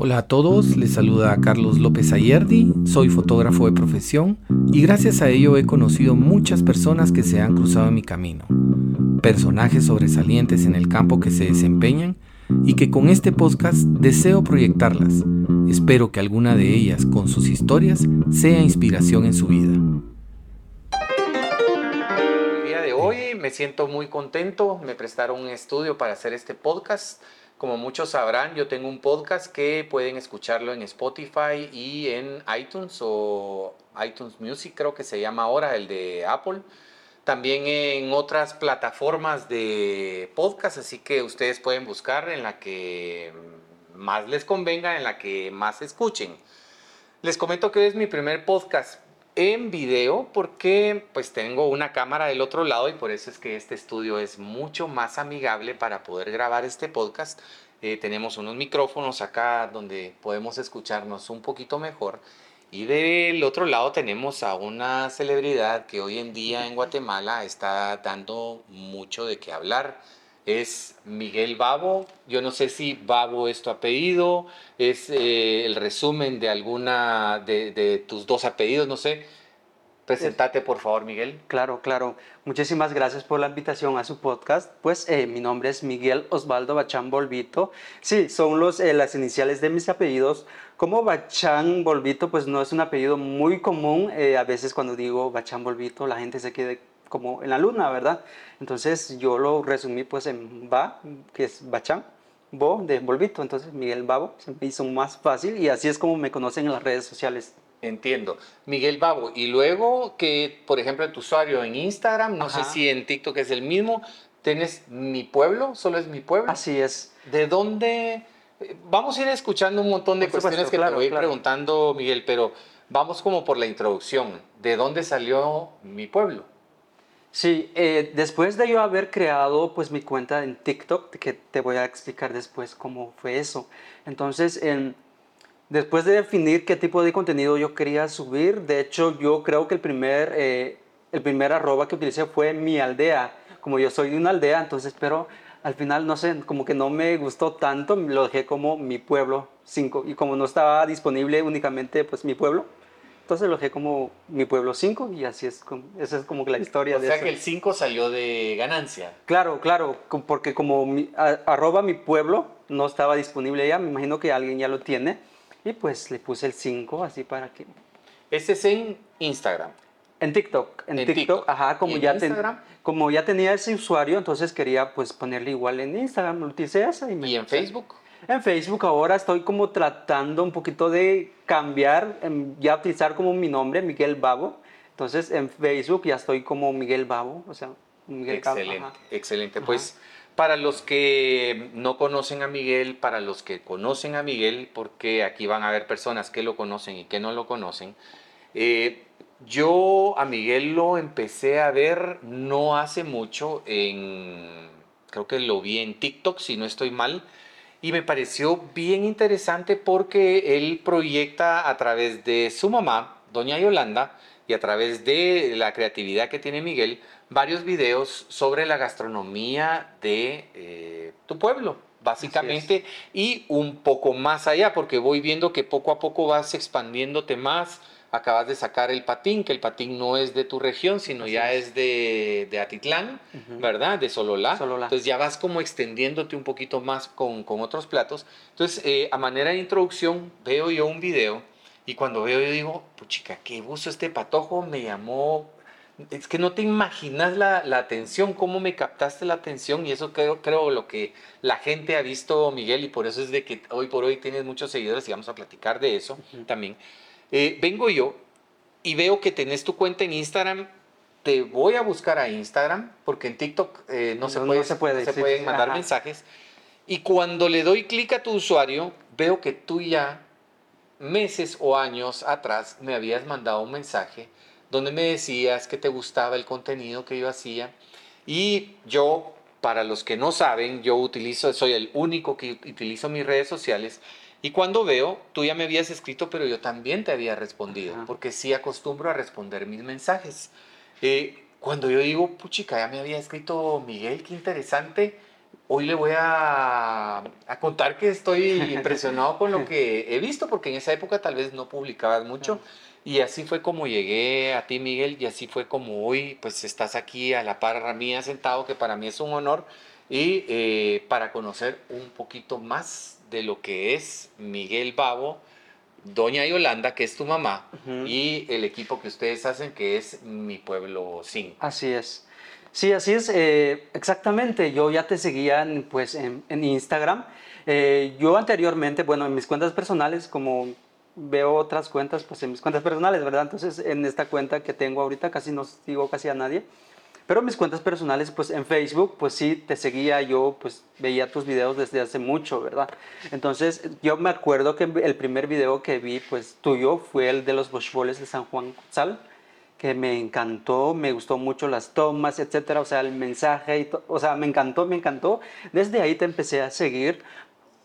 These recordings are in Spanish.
Hola a todos, les saluda Carlos López Ayerdi, soy fotógrafo de profesión y gracias a ello he conocido muchas personas que se han cruzado en mi camino, personajes sobresalientes en el campo que se desempeñan y que con este podcast deseo proyectarlas. Espero que alguna de ellas con sus historias sea inspiración en su vida. El día de hoy me siento muy contento, me prestaron un estudio para hacer este podcast como muchos sabrán, yo tengo un podcast que pueden escucharlo en Spotify y en iTunes o iTunes Music, creo que se llama ahora, el de Apple. También en otras plataformas de podcast, así que ustedes pueden buscar en la que más les convenga, en la que más escuchen. Les comento que es mi primer podcast en video porque pues tengo una cámara del otro lado y por eso es que este estudio es mucho más amigable para poder grabar este podcast. Eh, tenemos unos micrófonos acá donde podemos escucharnos un poquito mejor y del otro lado tenemos a una celebridad que hoy en día en Guatemala está dando mucho de qué hablar es Miguel Babo. Yo no sé si Babo es tu apellido, es eh, el resumen de alguna de, tus dos apellidos, no sé. Presentate, por favor, Miguel. Claro, claro. Muchísimas gracias por la invitación a su podcast. Pues eh, mi nombre es Miguel Osvaldo Bachán Bolvito. Sí, son eh, las iniciales de mis apellidos. Como Bachán Bolvito, pues no es un apellido muy común. a veces cuando digo Bachán Bolvito, la gente se queda como en la luna, ¿verdad? Entonces yo lo resumí pues en Ba, que es Bachán, Bo de Volvito, entonces Miguel Babo se me hizo más fácil y así es como me conocen en las redes sociales. Entiendo. Miguel Babo, y luego que, por ejemplo, tu usuario en Instagram, no sé si en TikTok es el mismo, tienes Mi Pueblo, solo es Mi Pueblo. Así es. ¿De dónde? Vamos a ir escuchando un montón de cuestiones que te voy preguntando, Miguel, pero vamos como por la introducción. ¿De dónde salió Mi Pueblo? Sí, eh, después de yo haber creado pues mi cuenta en TikTok, que te voy a explicar después cómo fue eso. Entonces, después de definir qué tipo de contenido yo quería subir, de hecho yo creo que el primer, eh, el primer arroba que utilicé fue mi aldea. Como yo soy de una aldea, entonces, pero al final, no sé, como que no me gustó tanto, lo dejé como mi pueblo 5. Y como no estaba disponible únicamente pues mi pueblo, entonces lo dejé como mi pueblo 5 y así es, esa es como la historia o sea que el 5 salió de ganancia. Claro, claro, porque como mi, arroba mi pueblo no estaba disponible ya, me imagino que alguien ya lo tiene y pues le puse el 5 así para que... Ese es en Instagram. En TikTok, en, TikTok, ajá, como ya, como ya tenía ese usuario, entonces quería pues ponerle igual en Instagram, utilicé esa y me... ¿Y en Facebook? En Facebook ahora estoy como tratando un poquito de cambiar, ya utilizar como mi nombre, Miguel Babo. Entonces en Facebook ya estoy como Miguel Babo, o sea, Miguel Excelente, excelente. Pues para los que no conocen a Miguel, para los que conocen a Miguel, porque aquí van a haber personas que lo conocen y que no lo conocen, eh, yo a Miguel lo empecé a ver no hace mucho en, creo que lo vi en TikTok, si no estoy mal, y me pareció bien interesante porque él proyecta a través de su mamá, doña Yolanda, y a través de la creatividad que tiene Miguel, varios videos sobre la gastronomía de eh, tu pueblo, básicamente, y un poco más allá, porque voy viendo que poco a poco vas expandiéndote más acabas de sacar el patín, que el patín no es de tu región, sino ya es, de, de, Atitlán, ¿verdad? De Sololá. Entonces ya vas como extendiéndote un poquito más con, con otros platos. Entonces, eh, a manera de introducción, veo yo un video y cuando veo yo digo, puchica, qué buzo este patojo, me llamó... Es que no te imaginas la, la, atención, cómo me captaste la atención y eso creo, creo lo que la gente ha visto, Miguel, y por eso es de que hoy por hoy tienes muchos seguidores y vamos a platicar de eso también. Eh, vengo yo y veo que tenés tu cuenta en Instagram. Te voy a buscar a Instagram porque en TikTok eh, no, se puede, se, puede, pueden mandar mensajes. Y cuando le doy clic a tu usuario, veo que tú ya meses o años atrás me habías mandado un mensaje donde me decías que te gustaba el contenido que yo hacía. Y yo, para los que no saben, yo utilizo, soy el único que utilizo mis redes sociales y cuando veo, tú ya me habías escrito, pero yo también te había respondido, porque sí acostumbro a responder mis mensajes. Eh, cuando yo digo, puchica, ya me había escrito Miguel, qué interesante, hoy le voy a, a, contar que estoy impresionado con lo que he visto, porque en esa época tal vez no publicabas mucho. Y así fue como llegué a ti, Miguel, y así fue como hoy, pues estás aquí a la par mía sentado, que para mí es un honor, y eh, para conocer un poquito más de lo que es Miguel Babo, Doña Yolanda, que es tu mamá, y el equipo que ustedes hacen, que es Mi Pueblo 5. Así es. Sí, así es. Eh, exactamente. Yo ya te seguía en, pues, en, Instagram. Eh, yo anteriormente, bueno, en mis cuentas personales, como veo otras cuentas, pues en mis cuentas personales, ¿verdad? Entonces, en esta cuenta que tengo ahorita casi no sigo casi a nadie. Pero mis cuentas personales, pues en Facebook, pues sí, te seguía, yo pues veía tus videos desde hace mucho, ¿verdad? Entonces, yo me acuerdo que el primer video que vi, pues tuyo, fue el de los bochboles de San Juan Sal, que me encantó, me gustó mucho las tomas, etcétera, o sea, el mensaje, y o sea, me encantó, me encantó. Desde ahí te empecé a seguir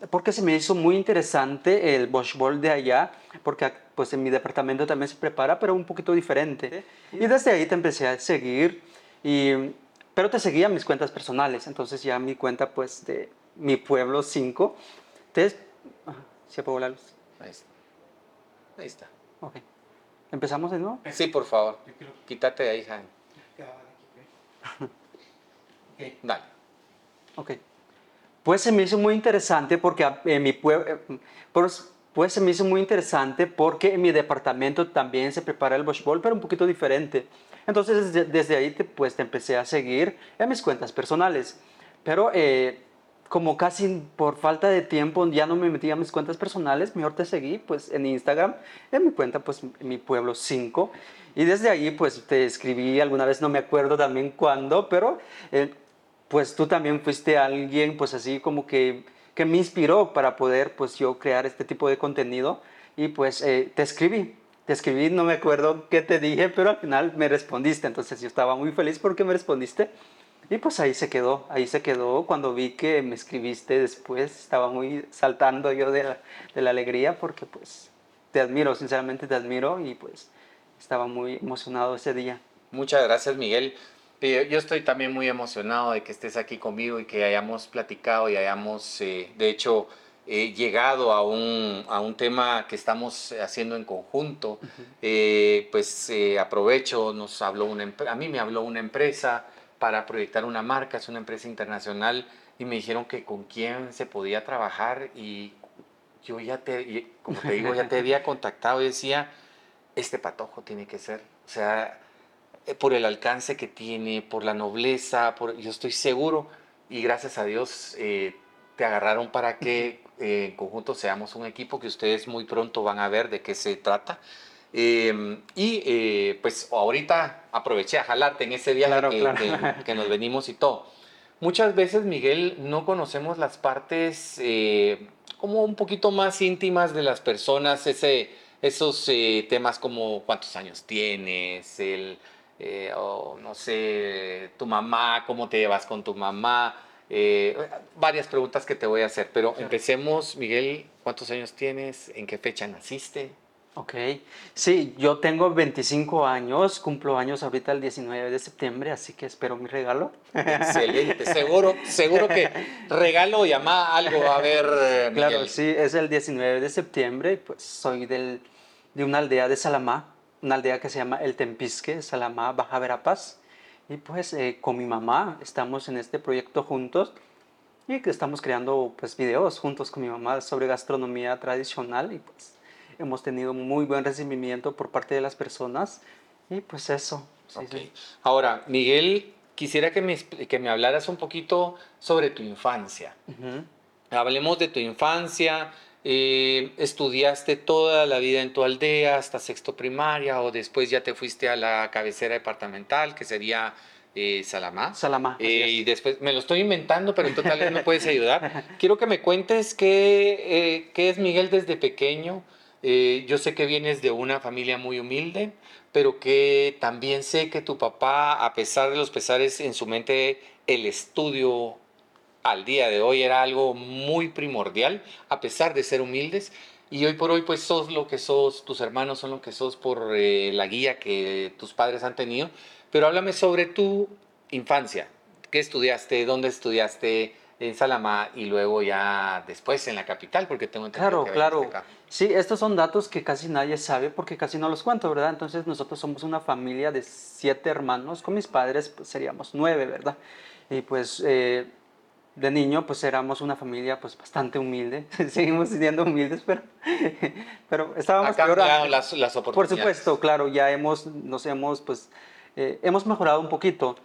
porque se me hizo muy interesante el bochbol de allá, porque pues en mi departamento también se prepara, pero un poquito diferente. Y desde ahí te empecé a seguir y, pero te seguía mis cuentas personales, entonces ya mi cuenta pues de mi pueblo 5, te... ¿Se apagó la luz? Ahí está. Ahí está. Ok. ¿Empezamos de nuevo? Sí, por favor. Quítate de ahí, Jaime. okay. Dale. Ok. Pues se me hizo muy interesante porque en mi pueblo... Eh, pues, pues se me hizo muy interesante porque en mi departamento también se prepara el bowl, pero un poquito diferente. Entonces desde, ahí te, pues te empecé a seguir en mis cuentas personales. Pero eh, como casi por falta de tiempo ya no me metía a mis cuentas personales, mejor te seguí pues en Instagram, en mi cuenta pues mi pueblo 5. Y desde ahí pues te escribí alguna vez, no me acuerdo también cuándo, pero eh, pues tú también fuiste alguien pues así como que, que me inspiró para poder pues yo crear este tipo de contenido y pues eh, te escribí te escribí, no me acuerdo qué te dije, pero al final me respondiste. Entonces yo estaba muy feliz porque me respondiste. Y pues ahí se quedó, ahí se quedó. Cuando vi que me escribiste después, estaba muy saltando yo de la, de la alegría porque pues te admiro, sinceramente te admiro y pues estaba muy emocionado ese día. Muchas gracias Miguel. Yo estoy también muy emocionado de que estés aquí conmigo y que hayamos platicado y hayamos, eh, de hecho, He llegado a un, a un, tema que estamos haciendo en conjunto, eh, pues eh, aprovecho, nos habló una, a mí me habló una empresa para proyectar una marca, es una empresa internacional, y me dijeron que con quién se podía trabajar y yo ya te, como te digo, ya te había contactado y decía, este patojo tiene que ser, o sea, eh, por el alcance que tiene, por la nobleza, por, yo estoy seguro y gracias a Dios te agarraron para que eh, en conjunto seamos un equipo que ustedes muy pronto van a ver de qué se trata. Em, y eh, pues ahorita aproveché a jalarte en ese día que, nos venimos y todo. Muchas veces, Miguel, no conocemos las partes eh, como un poquito más íntimas de las personas, ese, esos temas como cuántos años tienes, el, o no sé, tu mamá, cómo te llevas con tu mamá, eh, varias preguntas que te voy a hacer, pero empecemos, Miguel, ¿cuántos años tienes? ¿En qué fecha naciste? Ok, sí, yo tengo 25 años, cumplo años ahorita el 19 de septiembre, así que espero mi regalo. Excelente, seguro, seguro que regalo, llama algo a ver. Eh, claro, sí, es el 19 de septiembre, pues soy del, de una aldea de Salamá, una aldea que se llama El Tempisque, Salamá, Baja Verapaz. Y pues eh, con mi mamá estamos en este proyecto juntos y que estamos creando pues videos juntos con mi mamá sobre gastronomía tradicional y pues hemos tenido muy buen recibimiento por parte de las personas y pues eso. Ahora, Miguel, quisiera que me, que me hablaras un poquito sobre tu infancia. Hablemos de tu infancia, eh, ¿Estudiaste toda la vida en tu aldea hasta sexto primaria o después ya te fuiste a la cabecera departamental, que sería eh, Salamá? Salamá. Eh, y después, me lo estoy inventando, pero en total me puedes ayudar. Quiero que me cuentes qué, qué es Miguel desde pequeño. yo sé que vienes de una familia muy humilde, pero que también sé que tu papá, a pesar de los pesares en su mente, el estudio al día de hoy era algo muy primordial, a pesar de ser humildes. Y hoy por hoy pues sos lo que sos, tus hermanos son lo que sos por eh, la guía que tus padres han tenido. Pero háblame sobre tu infancia. ¿Qué estudiaste? ¿Dónde estudiaste? en Salamá y luego ya después en la capital, porque tengo entendido Claro, claro. Sí, estos son datos que casi nadie sabe porque casi no los cuento, ¿verdad? Entonces nosotros somos una familia de siete hermanos, con mis padres pues, seríamos nueve, ¿verdad? Y pues eh, de niño pues éramos una familia pues bastante humilde, seguimos siendo humildes, pero, pero estábamos peor. Las, las oportunidades. Por supuesto, claro, ya hemos, nos hemos pues, eh, hemos mejorado un poquito.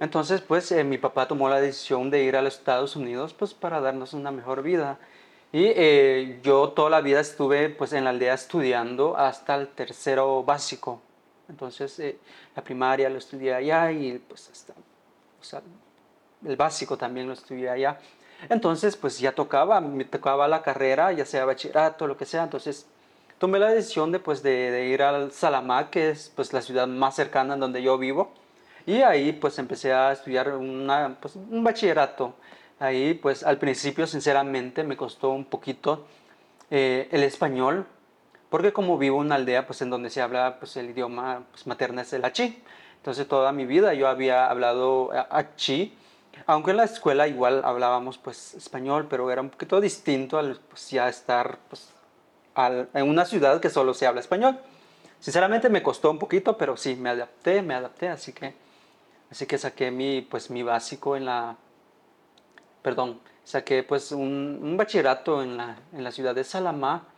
Entonces, pues eh, mi papá tomó la decisión de ir a los Estados Unidos pues para darnos una mejor vida. Y eh, yo toda la vida estuve pues en la aldea estudiando hasta el tercero básico. Entonces, eh, la primaria lo estudié allá y pues hasta, o sea, el básico también lo estudié allá. Entonces, pues ya tocaba, me tocaba la carrera, ya sea bachillerato, lo que sea. Entonces, tomé la decisión de, pues, de, de ir al Salamá, que es pues la ciudad más cercana en donde yo vivo. Y ahí pues empecé a estudiar una, pues, un bachillerato. Ahí pues al principio sinceramente me costó un poquito eh, el español, porque como vivo en una aldea pues en donde se habla pues el idioma pues, materno es el achí. Entonces toda mi vida yo había hablado achí, aunque en la escuela igual hablábamos pues español, pero era un poquito distinto al pues, ya estar pues, al, en una ciudad que solo se habla español. Sinceramente me costó un poquito, pero sí, me adapté, me adapté, así que Así que saqué mi, pues, mi básico en la, perdón, saqué pues un, un bachillerato en la, en la, ciudad de Salamá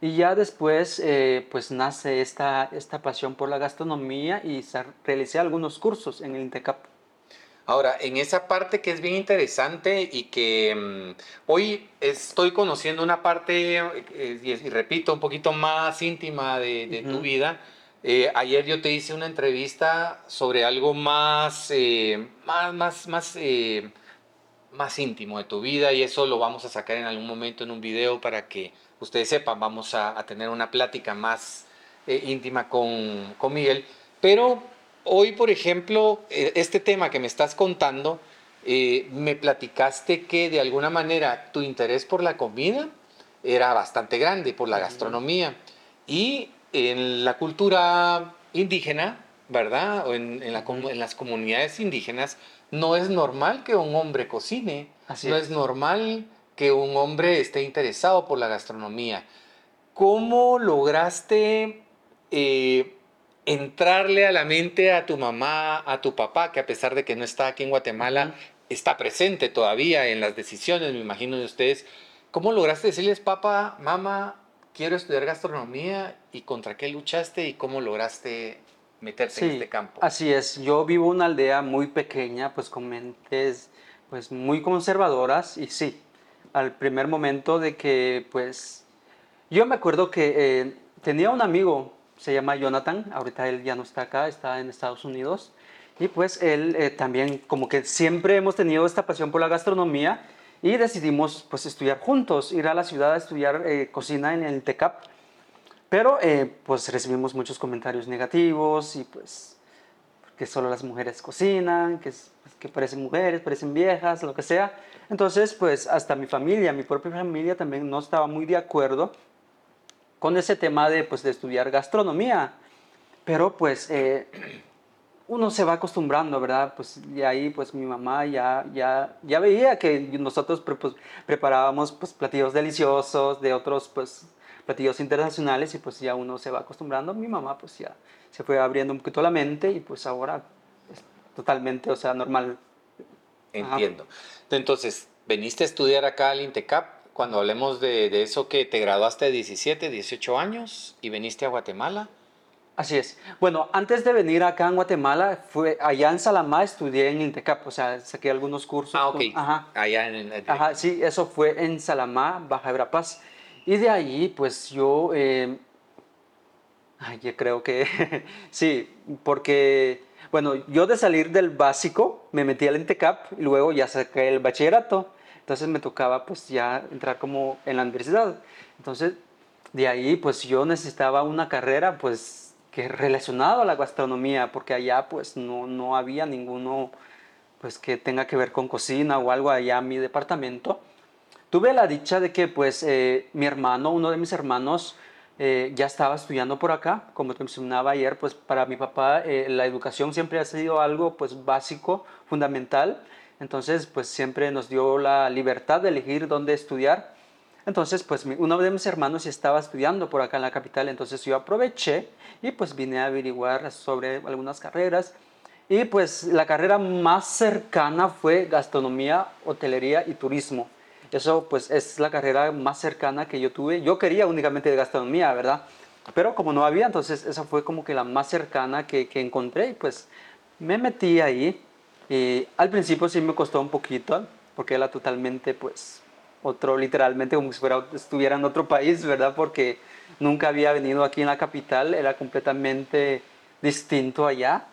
y ya después eh, pues nace esta, esta pasión por la gastronomía y realicé algunos cursos en el INTECAP. Ahora, en esa parte que es bien interesante y que mm, hoy estoy conociendo una parte, eh, y, repito, un poquito más íntima de, de tu vida, eh, ayer yo te hice una entrevista sobre algo más, eh, más, más, más, más íntimo de tu vida y eso lo vamos a sacar en algún momento en un video para que ustedes sepan, vamos a, tener una plática más íntima con, con Miguel. Pero hoy, por ejemplo, este tema que me estás contando, me platicaste que de alguna manera tu interés por la comida era bastante grande, por la gastronomía. Y en la cultura indígena, ¿verdad? O en, las comunidades indígenas, no es normal que un hombre cocine, no es. normal que un hombre esté interesado por la gastronomía. ¿Cómo lograste eh, entrarle a la mente a tu mamá, a tu papá, que a pesar de que no está aquí en Guatemala, está presente todavía en las decisiones, me imagino de ustedes? ¿Cómo lograste decirles, papá, mamá, quiero estudiar gastronomía y contra qué luchaste y cómo lograste meterte en este campo. Así es, yo vivo en una aldea muy pequeña, pues con mentes pues muy conservadoras y sí, al primer momento de que pues yo me acuerdo que eh, tenía un amigo, se llama Jonathan, ahorita él ya no está acá, está en Estados Unidos y pues él eh, también como que siempre hemos tenido esta pasión por la gastronomía y decidimos pues estudiar juntos, ir a la ciudad a estudiar eh, cocina en el TECAP. Pero eh, pues recibimos muchos comentarios negativos y pues que solo las mujeres cocinan, que, pues, que parecen mujeres, parecen viejas, lo que sea. Entonces pues hasta mi familia, mi propia familia también no estaba muy de acuerdo con ese tema de pues de estudiar gastronomía. Pero pues eh, uno se va acostumbrando, ¿verdad? Pues y ahí pues mi mamá ya, ya, ya veía que nosotros pues, preparábamos pues platillos deliciosos de otros pues platillos internacionales y pues ya uno se va acostumbrando. Mi mamá pues ya se fue abriendo un poquito la mente y pues ahora es totalmente, o sea, normal. Entiendo. Entonces, veniste a estudiar acá al INTECAP cuando hablemos de, de eso que te graduaste de 17, 18 años y veniste a Guatemala. Así es. Bueno, antes de venir acá en Guatemala, fue allá en Salamá estudié en Intecap, o sea, saqué algunos cursos. Ah, ok. ajá. Allá en, el... Ajá, sí, eso fue en Salamá, Baja Verapaz. Y de allí, pues yo, eh, ay, yo creo que sí, porque, bueno, yo de salir del básico me metí al Intecap y luego ya saqué el bachillerato. Entonces me tocaba pues ya entrar como en la universidad. Entonces, de ahí pues yo necesitaba una carrera pues que relacionado a la gastronomía, porque allá pues no, no había ninguno pues que tenga que ver con cocina o algo allá en mi departamento. Tuve la dicha de que pues eh, mi hermano, uno de mis hermanos, eh, ya estaba estudiando por acá, como te mencionaba ayer, pues para mi papá eh, la educación siempre ha sido algo pues básico, fundamental. Entonces, pues siempre nos dio la libertad de elegir dónde estudiar. Entonces, pues uno de mis hermanos estaba estudiando por acá en la capital, entonces yo aproveché y pues vine a averiguar sobre algunas carreras. Y pues la carrera más cercana fue gastronomía, hotelería y turismo. Eso pues es la carrera más cercana que yo tuve. Yo quería únicamente de gastronomía, ¿verdad? Pero como no había, entonces esa fue como que la más cercana que, que encontré y pues me metí ahí. Y al principio sí me costó un poquito porque era totalmente pues otro, literalmente como si fuera, estuviera en otro país, ¿verdad? Porque nunca había venido aquí en la capital, era completamente distinto allá.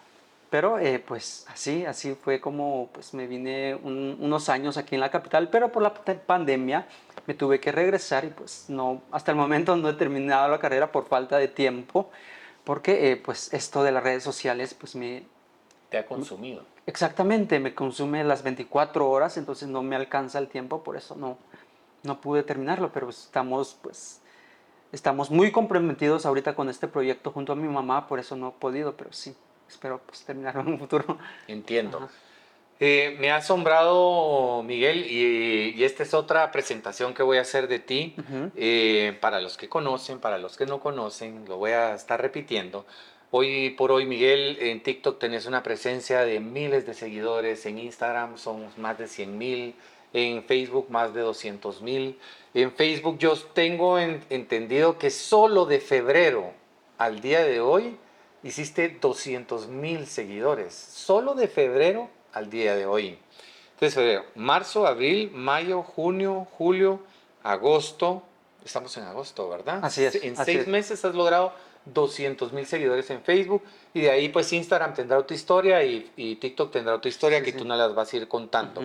Pero eh, pues así, así fue como pues me vine unos años aquí en la capital, pero por la pandemia me tuve que regresar y pues no, hasta el momento no he terminado la carrera por falta de tiempo, porque eh, pues esto de las redes sociales pues me... Te ha consumido. Exactamente, me consume las 24 horas, entonces no me alcanza el tiempo, por eso no, no pude terminarlo, pero estamos pues estamos muy comprometidos ahorita con este proyecto junto a mi mamá, por eso no he podido, pero sí, espero pues, terminarlo en un futuro. Entiendo. Eh, me ha asombrado, Miguel, y, esta es otra presentación que voy a hacer de ti. Eh, para los que conocen, para los que no conocen, lo voy a estar repitiendo. Hoy por hoy, Miguel, en TikTok tenés una presencia de miles de seguidores, en Instagram somos más de 100 mil, en Facebook más de 200 mil. En Facebook yo tengo entendido que solo de febrero al día de hoy hiciste 200 mil seguidores, solo de febrero al día de hoy. Entonces, febrero, marzo, abril, mayo, junio, julio, agosto, estamos en agosto, ¿verdad? Así es. En seis meses has logrado 200 mil seguidores en Facebook y de ahí pues Instagram tendrá otra historia y, TikTok tendrá otra historia que tú no las vas a ir contando.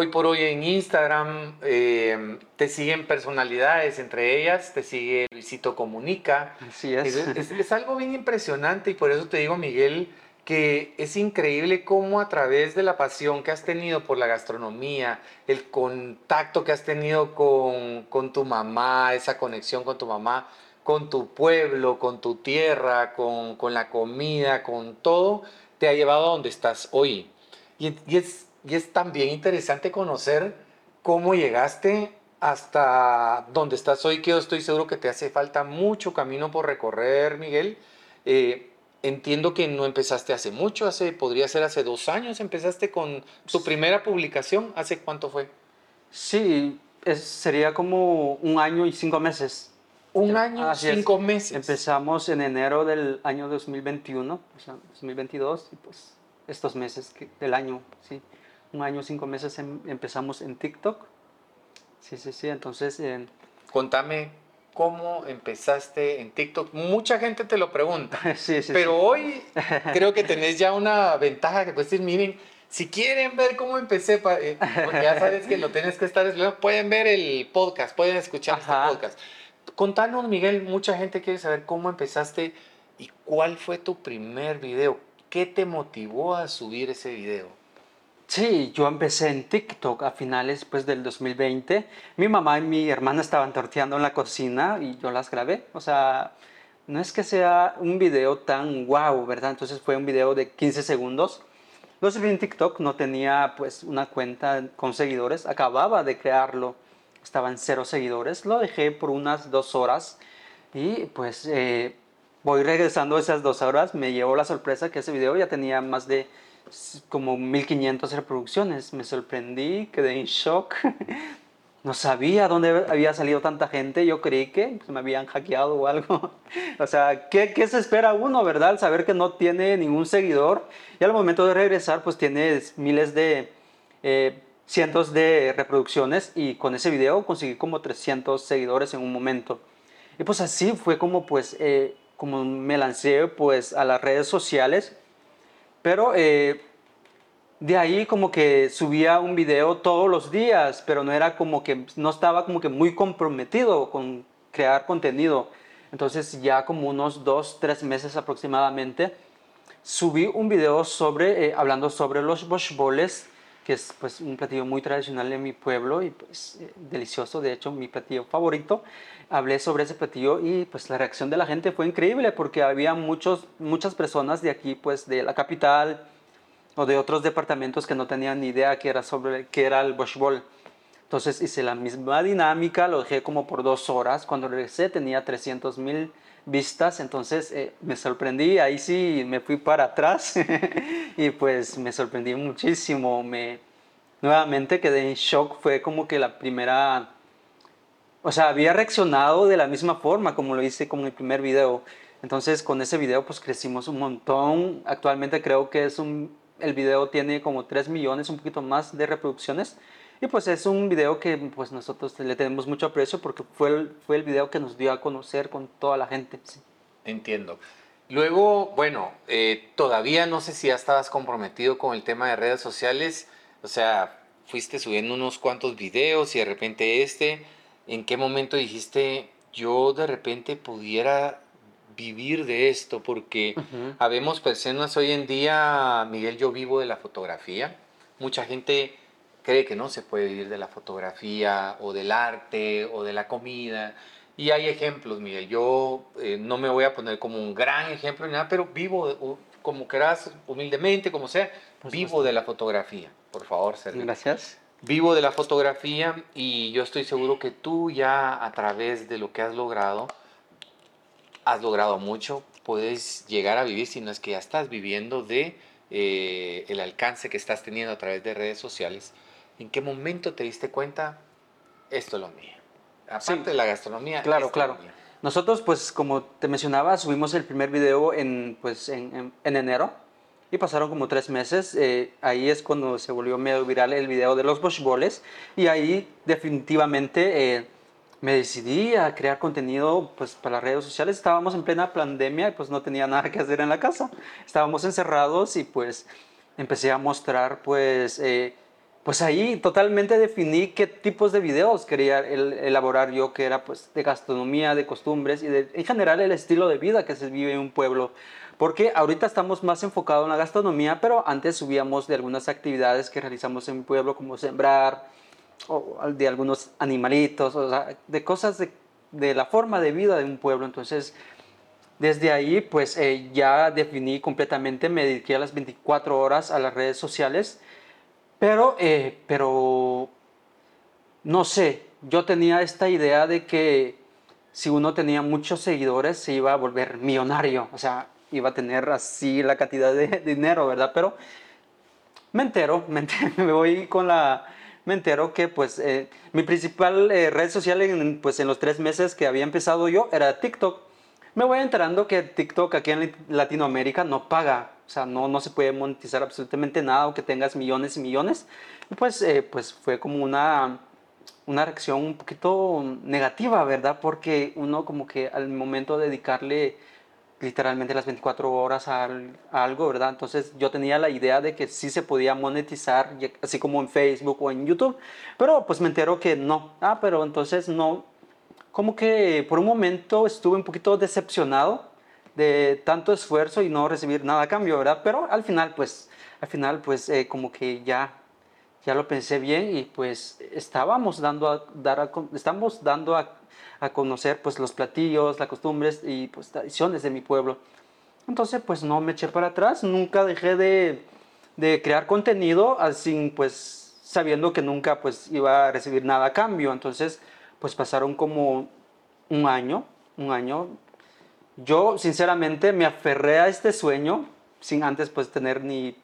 Hoy por hoy en Instagram eh, te siguen personalidades, entre ellas te sigue Luisito Comunica. Así es. Es, algo bien impresionante y por eso te digo, Miguel, que es increíble cómo a través de la pasión que has tenido por la gastronomía, el contacto que has tenido con, con tu mamá, esa conexión con tu mamá, con tu pueblo, con tu tierra, con, con la comida, con todo, te ha llevado a donde estás hoy. Y, y es y es también interesante conocer cómo llegaste hasta donde estás hoy, que yo estoy seguro que te hace falta mucho camino por recorrer, Miguel. Eh, entiendo que no empezaste hace mucho, hace, podría ser hace dos años, empezaste con tu primera publicación, ¿hace cuánto fue? Sí, sería como un año y cinco meses. Un año y cinco meses. Empezamos en enero del año 2021, o sea, 2022, y pues estos meses del año, sí un año, cinco meses em, empezamos en TikTok. Sí, sí, sí, entonces... Contame cómo empezaste en TikTok. Mucha gente te lo pregunta. sí, sí, pero hoy creo que tenés ya una ventaja que puedes decir, miren, si quieren ver cómo empecé, eh, porque ya sabes que lo tienes que estar, pueden ver el podcast, pueden escuchar este podcast. Contanos, Miguel, mucha gente quiere saber cómo empezaste y cuál fue tu primer video. ¿Qué te motivó a subir ese video? Sí, yo empecé en TikTok a finales pues, del 2020. Mi mamá y mi hermana estaban torteando en la cocina y yo las grabé. O sea, no es que sea un video tan wow, ¿verdad? Entonces fue un video de 15 segundos. Lo subí en TikTok, no tenía pues una cuenta con seguidores, acababa de crearlo, estaban cero seguidores, lo dejé por unas dos horas y pues eh, voy regresando esas dos horas, me llevó la sorpresa que ese video ya tenía más de como 1500 reproducciones. Me sorprendí, quedé en shock. No sabía dónde había salido tanta gente. Yo creí que me habían hackeado o algo. O sea, ¿qué, ¿qué, se espera uno, verdad? saber que no tiene ningún seguidor. Y al momento de regresar, pues tiene miles de, eh, cientos de reproducciones. Y con ese video conseguí como 300 seguidores en un momento. Y pues así fue como, pues, eh, como me lancé pues a las redes sociales pero eh, de ahí como que subía un video todos los días, pero no era como que, no estaba como que muy comprometido con crear contenido. Entonces ya como unos dos, tres meses aproximadamente, subí un video sobre, eh, hablando sobre los boles, que es pues un platillo muy tradicional en mi pueblo y pues eh, delicioso, de hecho mi platillo favorito. Hablé sobre ese platillo y pues la reacción de la gente fue increíble porque había muchos, muchas personas de aquí pues de la capital, o de otros departamentos que no tenían ni idea que era, sobre, que era el Bush Ball. Entonces hice la misma dinámica, lo dejé como por dos horas. Cuando regresé tenía 300 mil vistas, entonces eh, me sorprendí, ahí sí me fui para atrás y pues me sorprendí muchísimo. Me, nuevamente quedé en shock, fue como que la primera, o sea, había reaccionado de la misma forma como lo hice con mi primer video. Entonces con ese video pues crecimos un montón. Actualmente creo que es un, el video tiene como 3 millones, un poquito más de reproducciones. Y pues es un video que pues nosotros le tenemos mucho aprecio porque fue el, fue el video que nos dio a conocer con toda la gente. Entiendo. Luego, bueno, eh, todavía no sé si ya estabas comprometido con el tema de redes sociales. O sea, fuiste subiendo unos cuantos videos y de repente este. ¿En qué momento dijiste yo de repente pudiera vivir de esto? Porque habemos personas hoy en día, Miguel, yo vivo de la fotografía. Mucha gente cree que no se puede vivir de la fotografía o del arte o de la comida. Y hay ejemplos, Miguel. Yo eh, no me voy a poner como un gran ejemplo ni nada, pero vivo, como quieras, humildemente, como sea, vivo de la fotografía. Por favor, Sergio. Gracias. Vivo de la fotografía y yo estoy seguro que tú ya a través de lo que has logrado, has logrado mucho, puedes llegar a vivir, si no es que ya estás viviendo de eh, el alcance que estás teniendo a través de redes sociales ¿En qué momento te diste cuenta? Esto es lo mío. Aparte de la gastronomía. Claro, claro. Nosotros, pues, como te mencionaba, subimos el primer video en, pues, en, en, enero y pasaron como tres meses. Eh, ahí es cuando se volvió medio viral el video de los Bush y ahí definitivamente eh, me decidí a crear contenido pues, para las redes sociales. Estábamos en plena pandemia y pues no tenía nada que hacer en la casa. Estábamos encerrados y pues empecé a mostrar pues... Eh, pues ahí totalmente definí qué tipos de videos quería elaborar yo, que era pues de gastronomía, de costumbres y en general el estilo de vida que se vive en un pueblo. Porque ahorita estamos más enfocados en la gastronomía, pero antes subíamos de algunas actividades que realizamos en mi pueblo, como sembrar, o de algunos animalitos, o sea, de cosas de, de la forma de vida de un pueblo. Entonces, desde ahí, pues eh, ya definí completamente, me dediqué a las 24 horas a las redes sociales pero, eh, pero, no sé, yo tenía esta idea de que si uno tenía muchos seguidores se iba a volver millonario, o sea, iba a tener así la cantidad de dinero, ¿verdad? Pero me entero, me, voy con la... Me entero que pues eh, mi principal eh, red social en, pues, en los tres meses que había empezado yo era TikTok. Me voy enterando que TikTok aquí en Latinoamérica no paga o sea, no, no se puede monetizar absolutamente nada aunque tengas millones y millones. pues, eh, pues fue como una, una reacción un poquito negativa, ¿verdad? Porque uno como que al momento de dedicarle literalmente las 24 horas a, algo, ¿verdad? Entonces yo tenía la idea de que sí se podía monetizar, así como en Facebook o en YouTube, pero pues me entero que no. Ah, pero entonces no, como que por un momento estuve un poquito decepcionado de tanto esfuerzo y no recibir nada a cambio, ¿verdad? Pero al final, pues, al final, pues, eh, como que ya, ya lo pensé bien y pues estábamos dando a, estamos dando a, a, conocer pues los platillos, las costumbres y pues tradiciones de mi pueblo. Entonces, pues no me eché para atrás, nunca dejé de, de crear contenido así, pues, sabiendo que nunca pues iba a recibir nada a cambio. Entonces, pues pasaron como un año, un año yo sinceramente me aferré a este sueño sin antes pues tener ni,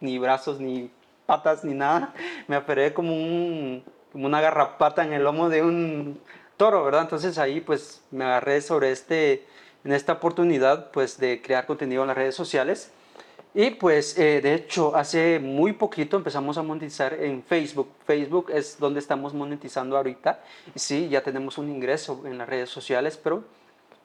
ni brazos, ni patas, ni nada. Me aferré como, un, como una garrapata en el lomo de un toro, ¿verdad? Entonces ahí pues me agarré sobre este, en esta oportunidad pues de crear contenido en las redes sociales. Y pues eh, de hecho hace muy poquito empezamos a monetizar en Facebook. Facebook es donde estamos monetizando ahorita. Y sí, ya tenemos un ingreso en las redes sociales, pero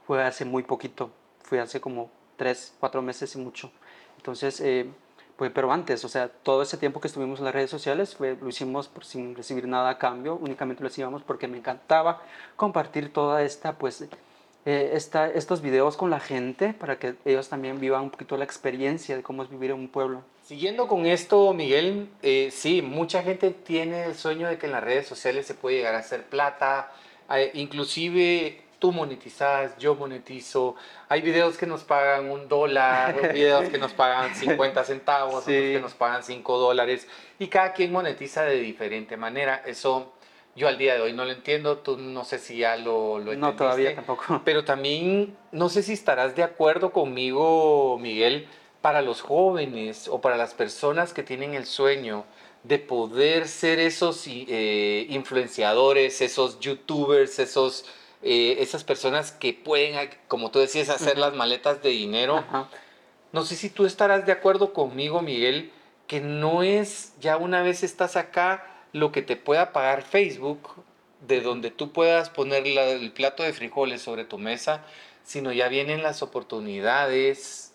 fue hace muy poquito, fue hace como tres, cuatro meses y mucho. Entonces, eh, pues, pero antes, o sea, todo ese tiempo que estuvimos en las redes sociales fue, lo hicimos por, sin recibir nada a cambio, únicamente lo hacíamos porque me encantaba compartir toda esta, pues, eh, esta, estos videos con la gente para que ellos también vivan un poquito la experiencia de cómo es vivir en un pueblo. Siguiendo con esto, Miguel, eh, sí, mucha gente tiene el sueño de que en las redes sociales se puede llegar a hacer plata, inclusive tú monetizas, yo monetizo. Hay videos que nos pagan un dólar, videos que nos pagan 50 centavos, otros que nos pagan 5 dólares. Y cada quien monetiza de diferente manera. Eso yo al día de hoy no lo entiendo. Tú no sé si ya lo, lo entendiste. No, todavía tampoco. Pero también no sé si estarás de acuerdo conmigo, Miguel, para los jóvenes o para las personas que tienen el sueño de poder ser esos eh, influenciadores, esos youtubers, esos, eh, esas personas que pueden, como tú decías, hacer las maletas de dinero. No sé si tú estarás de acuerdo conmigo, Miguel, que no es ya una vez estás acá lo que te pueda pagar Facebook, de donde tú puedas poner el plato de frijoles sobre tu mesa, sino ya vienen las oportunidades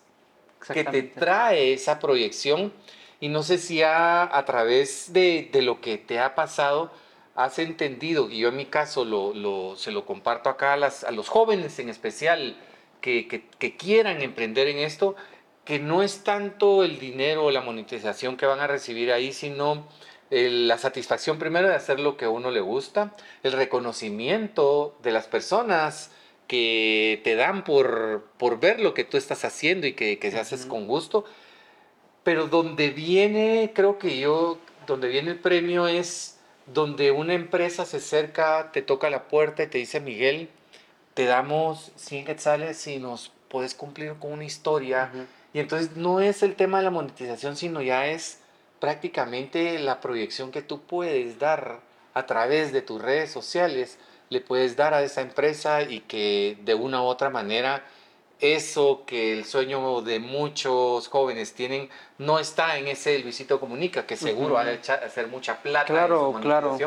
que te trae esa proyección. Y no sé si a, través de, lo que te ha pasado has entendido, y yo en mi caso lo, se lo comparto acá a, las, a los jóvenes en especial que, quieran emprender en esto, que no es tanto el dinero o la monetización que van a recibir ahí, sino la satisfacción primero de hacer lo que a uno le gusta, el reconocimiento de las personas que te dan por, por ver lo que tú estás haciendo y que, que se haces con gusto. Pero donde viene, creo que yo, donde viene el premio es donde una empresa se acerca, te toca la puerta y te dice, Miguel, te damos 100 quetzales si nos puedes cumplir con una historia. Y entonces no es el tema de la monetización, sino ya es prácticamente la proyección que tú puedes dar a través de tus redes sociales, le puedes dar a esa empresa y que de una u otra manera eso que el sueño de muchos jóvenes tienen no está en ese Luisito Comunica, que seguro va a hacer mucha plata claro, en claro.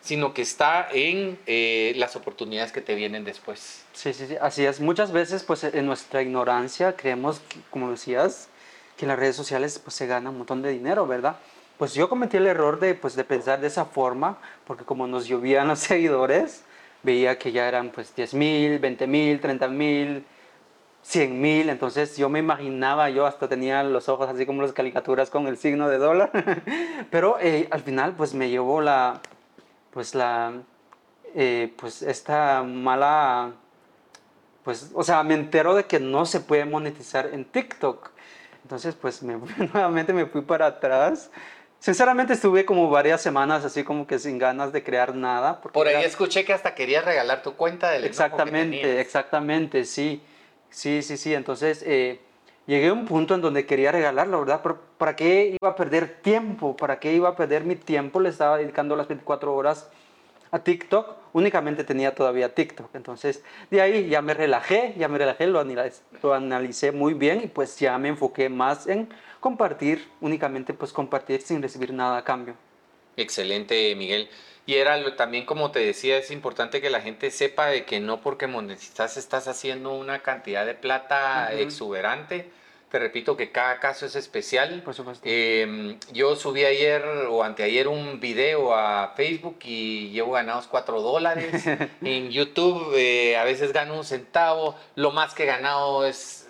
sino que está en eh, las oportunidades que te vienen después. Sí, sí, sí, así es. Muchas veces, pues, en nuestra ignorancia creemos, como decías, que en las redes sociales pues, se gana un montón de dinero, ¿verdad? Pues yo cometí el error de, pues, de pensar de esa forma, porque como nos llovían los seguidores, veía que ya eran pues 10 mil, 20 mil, 30 mil, 100 mil, entonces yo me imaginaba, yo hasta tenía los ojos así como las caricaturas con el signo de dólar, pero eh, al final pues me llevó la, pues la, eh, pues esta mala, pues, o sea, me entero de que no se puede monetizar en TikTok, entonces pues me, nuevamente me fui para atrás. Sinceramente estuve como varias semanas así como que sin ganas de crear nada. Por ahí escuché que hasta querías regalar tu cuenta del Exactamente, exactamente, sí. Sí, sí, sí. Entonces eh, llegué a un punto en donde quería regalarlo, ¿verdad? Pero ¿para qué iba a perder tiempo? ¿Para qué iba a perder mi tiempo? Le estaba dedicando las 24 horas a TikTok. Únicamente tenía todavía TikTok. Entonces de ahí ya me relajé, ya me relajé, lo analicé, muy bien y pues ya me enfoqué más en compartir, únicamente pues compartir sin recibir nada a cambio. Excelente, Miguel. Y era también, como te decía, es importante que la gente sepa de que no porque monetizas estás haciendo una cantidad de plata exuberante. Te repito que cada caso es especial. Por supuesto. Em, yo subí ayer o anteayer un video a Facebook y llevo ganados 4 dólares. en YouTube eh, a veces gano un centavo. Lo más que he ganado es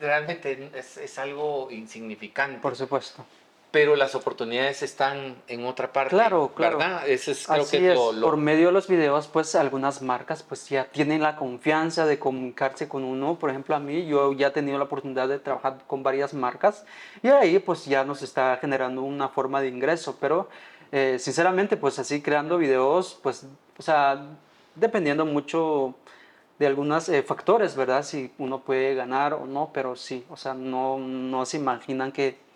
realmente es, es algo insignificante. Por supuesto pero las oportunidades están en otra parte. Claro, claro. ¿verdad? Ese es, creo que es. Por medio de los videos, pues algunas marcas pues ya tienen la confianza de comunicarse con uno. Por ejemplo, a mí, yo ya he tenido la oportunidad de trabajar con varias marcas y ahí pues ya nos está generando una forma de ingreso. Pero eh, sinceramente, pues así creando videos, pues, o sea, dependiendo mucho de algunos eh, factores, ¿verdad? Si uno puede ganar o no, pero sí, o sea, no, no se imaginan que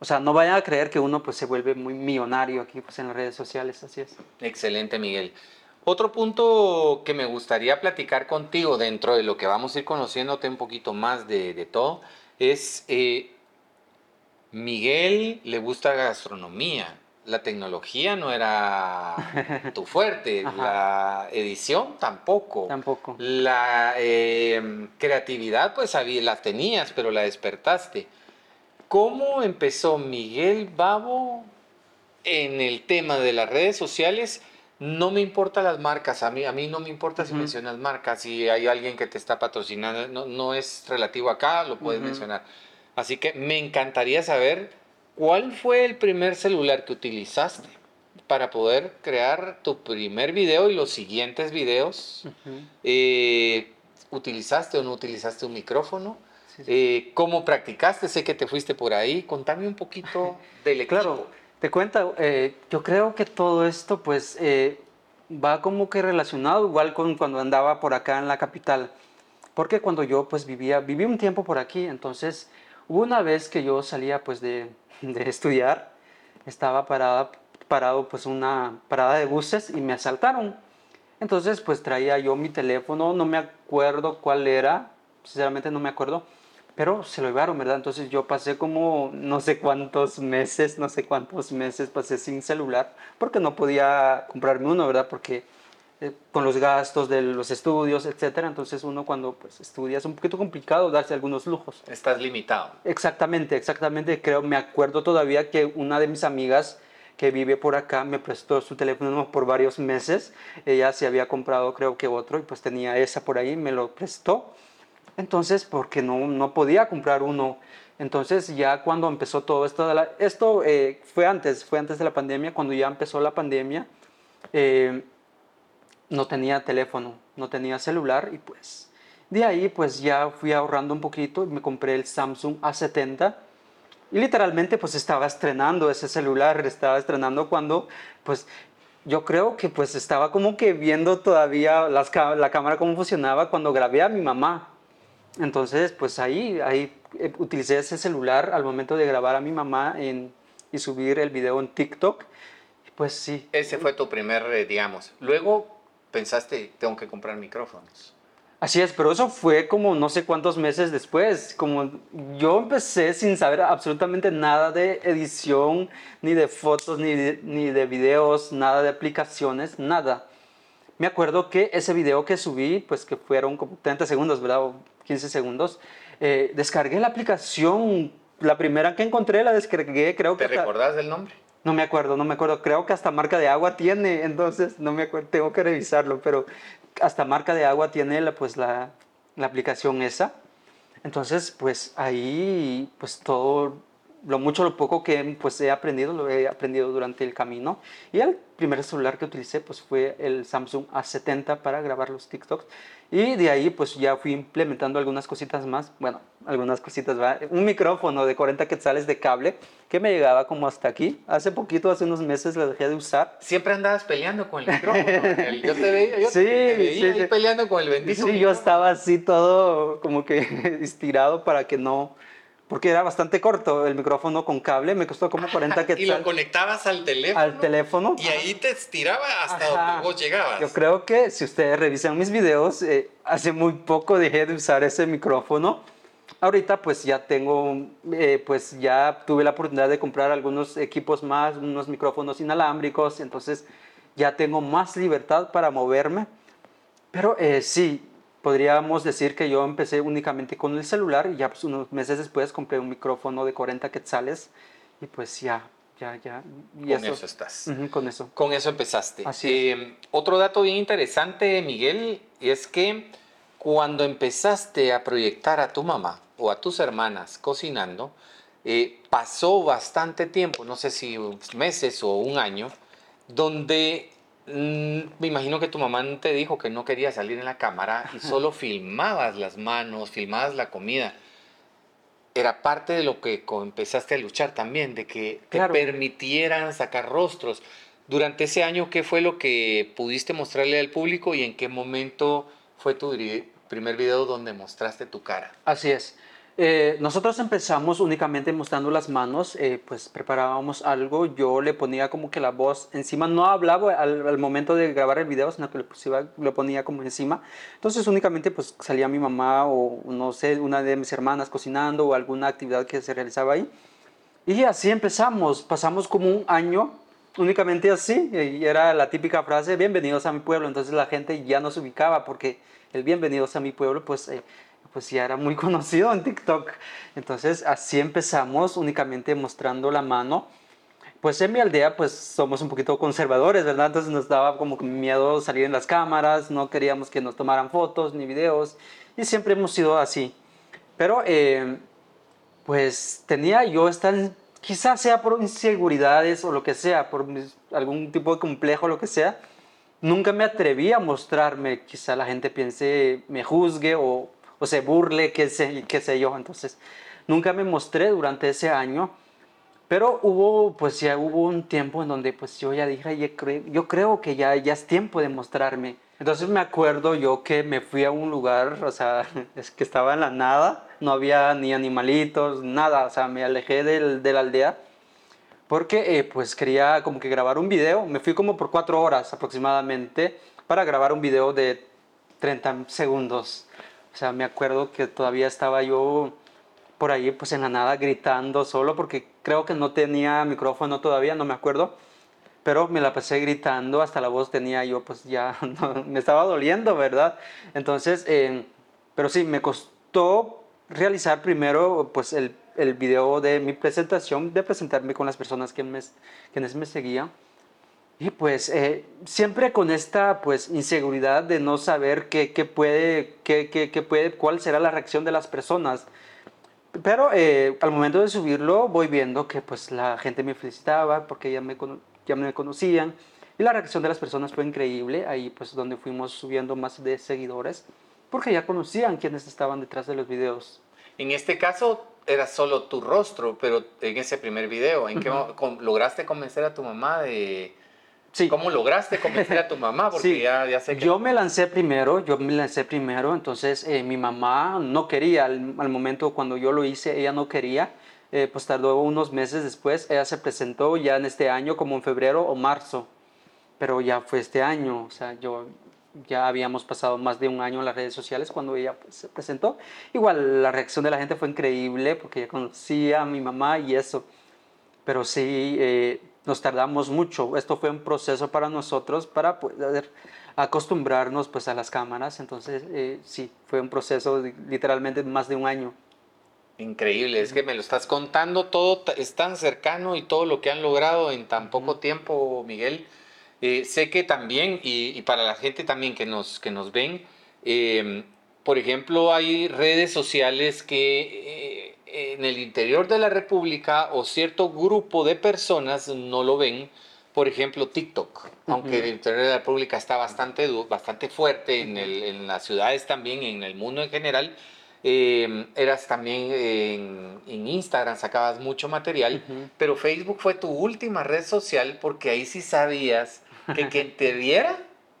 o sea, no vayan a creer que uno pues se vuelve muy millonario aquí pues en las redes sociales, así es. Excelente, Miguel. Otro punto que me gustaría platicar contigo dentro de lo que vamos a ir conociéndote un poquito más de, todo es, eh, Miguel le gusta la gastronomía, la tecnología no era tu fuerte, la edición tampoco. Tampoco. La eh, creatividad pues la tenías, pero la despertaste. ¿Cómo empezó Miguel Babo en el tema de las redes sociales? No me importan las marcas, a mí, a mí no me importa si mencionas marcas, si hay alguien que te está patrocinando, no, no es relativo acá, lo puedes mencionar. Así que me encantaría saber cuál fue el primer celular que utilizaste para poder crear tu primer video y los siguientes videos. Eh, ¿Utilizaste o no utilizaste un micrófono? Eh, ¿Cómo practicaste? Sé que te fuiste por ahí. Contame un poquito del equipo. Claro, te cuento, eh, yo creo que todo esto pues va como que relacionado igual con cuando andaba por acá en la capital. Porque cuando yo pues vivía, viví un tiempo por aquí, entonces hubo una vez que yo salía pues de, de estudiar, estaba parada, parado pues una parada de buses y me asaltaron. Entonces pues traía yo mi teléfono, no me acuerdo cuál era, sinceramente no me acuerdo, pero se lo llevaron, ¿verdad? Entonces yo pasé como no sé cuántos meses, no sé cuántos meses pasé sin celular porque no podía comprarme uno, ¿verdad? Porque eh, con los gastos de los estudios, etcétera, entonces uno cuando pues estudia es un poquito complicado darse algunos lujos. Estás limitado. Exactamente, exactamente, creo, me acuerdo todavía que una de mis amigas que vive por acá me prestó su teléfono por varios meses, ella se había comprado creo que otro y pues tenía esa por ahí, me lo prestó entonces, porque no, no podía comprar uno. Entonces, ya cuando empezó todo esto, esto eh, fue antes, fue antes de la pandemia, cuando ya empezó la pandemia, eh, no tenía teléfono, no tenía celular y pues de ahí pues ya fui ahorrando un poquito y me compré el Samsung A70 y literalmente pues estaba estrenando ese celular, estaba estrenando cuando pues yo creo que pues estaba como que viendo todavía las, la cámara cómo funcionaba cuando grabé a mi mamá. Entonces, pues ahí, ahí eh, utilicé ese celular al momento de grabar a mi mamá y subir el video en TikTok. Pues sí. Ese fue tu primer, eh, digamos. Luego pensaste, tengo que comprar micrófonos. Así es, pero eso fue como no sé cuántos meses después. Como yo empecé sin saber absolutamente nada de edición, ni de fotos, ni de, ni de videos, nada de aplicaciones, nada. Me acuerdo que ese video que subí, pues que fueron como 30 segundos, ¿verdad? 15 segundos. Eh, descargué la aplicación, la primera que encontré la descargué, creo que... ¿Te recordás del nombre? No me acuerdo, no me acuerdo. Creo que hasta marca de agua tiene, entonces no me acuerdo, tengo que revisarlo, pero hasta marca de agua tiene la, pues la, la aplicación esa. Entonces, pues ahí, pues todo, lo mucho, lo poco que pues he aprendido, lo he aprendido durante el camino. Y el primer celular que utilicé pues fue el Samsung A70 para grabar los TikToks. Y de ahí pues ya fui implementando algunas cositas más, bueno, algunas cositas, ¿va? un micrófono de 40 quetzales de cable que me llegaba como hasta aquí. Hace poquito, hace unos meses lo dejé de usar. Siempre andabas peleando con el micrófono. yo te veía, yo sí, te veía sí, peleando con el bendito. Sí, yo estaba así todo como que estirado para que no porque era bastante corto el micrófono con cable, me costó como 40 quetzales. y lo conectabas al teléfono. Al teléfono. Y ahí te estiraba hasta donde vos llegabas. Yo creo que si ustedes revisan mis videos, eh, hace muy poco dejé de usar ese micrófono. Ahorita pues ya tengo, eh, pues ya tuve la oportunidad de comprar algunos equipos más, unos micrófonos inalámbricos, entonces ya tengo más libertad para moverme. Pero eh, sí, podríamos decir que yo empecé únicamente con el celular y ya pues, unos meses después compré un micrófono de 40 quetzales y pues ya, ya, ya. con eso, estás. con eso. Con eso empezaste. Así eh, Otro dato bien interesante, Miguel, es que cuando empezaste a proyectar a tu mamá o a tus hermanas cocinando, eh, pasó bastante tiempo, no sé si meses o un año, donde me imagino que tu mamá te dijo que no quería salir en la cámara y solo filmabas las manos, filmabas la comida. Era parte de lo que empezaste a luchar también, de que te permitieran sacar rostros. Durante ese año, ¿qué fue lo que pudiste mostrarle al público y en qué momento fue tu primer video donde mostraste tu cara? Así es. Eh, nosotros empezamos únicamente mostrando las manos, eh, pues preparábamos algo, yo le ponía como que la voz encima, no hablaba al, momento de grabar el video, sino que le, ponía como encima. Entonces únicamente pues salía mi mamá o no sé, una de mis hermanas cocinando o alguna actividad que se realizaba ahí. Y así empezamos, pasamos como un año únicamente así, y era la típica frase, bienvenidos a mi pueblo, entonces la gente ya nos ubicaba porque el bienvenidos a mi pueblo pues... Eh, pues ya era muy conocido en TikTok. Entonces así empezamos únicamente mostrando la mano. Pues en mi aldea pues somos un poquito conservadores, ¿verdad? Entonces nos daba como miedo salir en las cámaras, no queríamos que nos tomaran fotos ni videos y siempre hemos sido así. Pero eh, pues tenía yo esta, quizás sea por inseguridades o lo que sea, por algún tipo de complejo, lo que sea, nunca me atreví a mostrarme. Quizá la gente piense, me juzgue o, o se burle, qué sé, qué sé yo. Entonces, nunca me mostré durante ese año. Pero hubo, pues ya hubo un tiempo en donde pues yo ya dije, yo creo, yo creo que ya, ya es tiempo de mostrarme. Entonces me acuerdo yo que me fui a un lugar, o sea, es que estaba en la nada, no había ni animalitos, nada, o sea, me alejé del, de la aldea porque eh, pues quería como que grabar un video, me fui como por cuatro horas aproximadamente para grabar un video de 30 segundos. O sea, me acuerdo que todavía estaba yo por ahí pues en la nada gritando solo porque creo que no tenía micrófono todavía, no me acuerdo, pero me la pasé gritando, hasta la voz tenía yo pues ya, me estaba doliendo, ¿verdad? Entonces, eh, pero sí, me costó realizar primero pues el, el, video de mi presentación, de presentarme con las personas que me, quienes me seguían. Y pues eh, siempre con esta pues inseguridad de no saber qué, qué puede, qué, qué, puede, cuál será la reacción de las personas. Pero eh, al momento de subirlo voy viendo que pues la gente me felicitaba porque ya me, ya me conocían y la reacción de las personas fue increíble. Ahí pues donde fuimos subiendo más de seguidores porque ya conocían quienes estaban detrás de los videos. En este caso era solo tu rostro, pero en ese primer video, ¿en qué lograste convencer a tu mamá de... Sí. ¿Cómo lograste convencer a tu mamá? Porque ya, ya, sé que... Yo me lancé primero, yo me lancé primero, entonces eh, mi mamá no quería, al, momento cuando yo lo hice, ella no quería, eh, pues tardó unos meses después, ella se presentó ya en este año como en febrero o marzo, pero ya fue este año, o sea, yo ya habíamos pasado más de un año en las redes sociales cuando ella pues, se presentó. Igual la reacción de la gente fue increíble porque ella conocía a mi mamá y eso. Pero sí, eh, nos tardamos mucho. Esto fue un proceso para nosotros para poder acostumbrarnos pues, a las cámaras. Entonces, eh, sí, fue un proceso de, literalmente más de un año. Increíble, es que me lo estás contando, todo es tan cercano y todo lo que han logrado en tan poco tiempo, Miguel eh, sé que también, y, para la gente también que nos, que nos ven, em, por ejemplo, hay redes sociales que eh, en el interior de la República o cierto grupo de personas no lo ven. Por ejemplo, TikTok, aunque el interior de la República está bastante, bastante fuerte, en, el, en las ciudades también, en el mundo en general, em, eras también en, en, Instagram, sacabas mucho material, pero Facebook fue tu última red social porque ahí sí sabías que quien te viera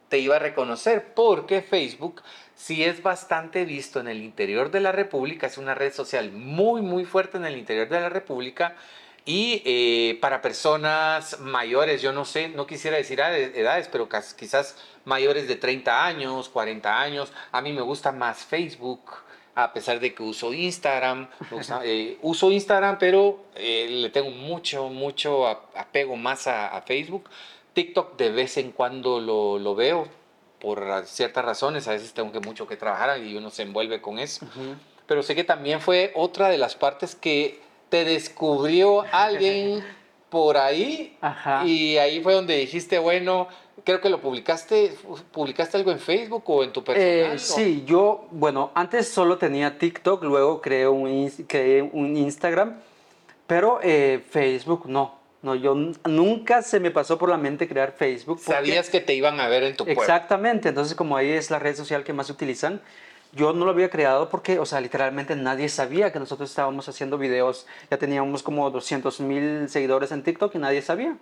te iba a reconocer, porque Facebook sí es bastante visto en el interior de la República, es una red social muy, muy fuerte en el interior de la República. Y eh, para personas mayores, yo no sé, no quisiera decir edades, pero quizás mayores de 30 años, 40 años, a mí me gusta más Facebook, a pesar de que uso Instagram. Eh, uso Instagram, pero eh, le tengo mucho, mucho apego más a Facebook. TikTok de vez en cuando lo, lo, veo por ciertas razones, a veces tengo que mucho que trabajar y uno se envuelve con eso. Pero sé que también fue otra de las partes que te descubrió alguien por ahí y ahí fue donde dijiste, bueno, creo que lo publicaste, publicaste algo en Facebook o en tu personal. Eh, sí, yo, bueno, antes solo tenía TikTok, luego creé un, creé un Instagram, pero eh, Facebook no. No, yo nunca se me pasó por la mente crear Facebook. Sabías que te iban a ver en tu pueblo. Exactamente, entonces como ahí es la red social que más utilizan, yo no lo había creado porque, o sea, literalmente nadie sabía que nosotros estábamos haciendo videos. Ya teníamos como 200 mil seguidores en TikTok y nadie sabía.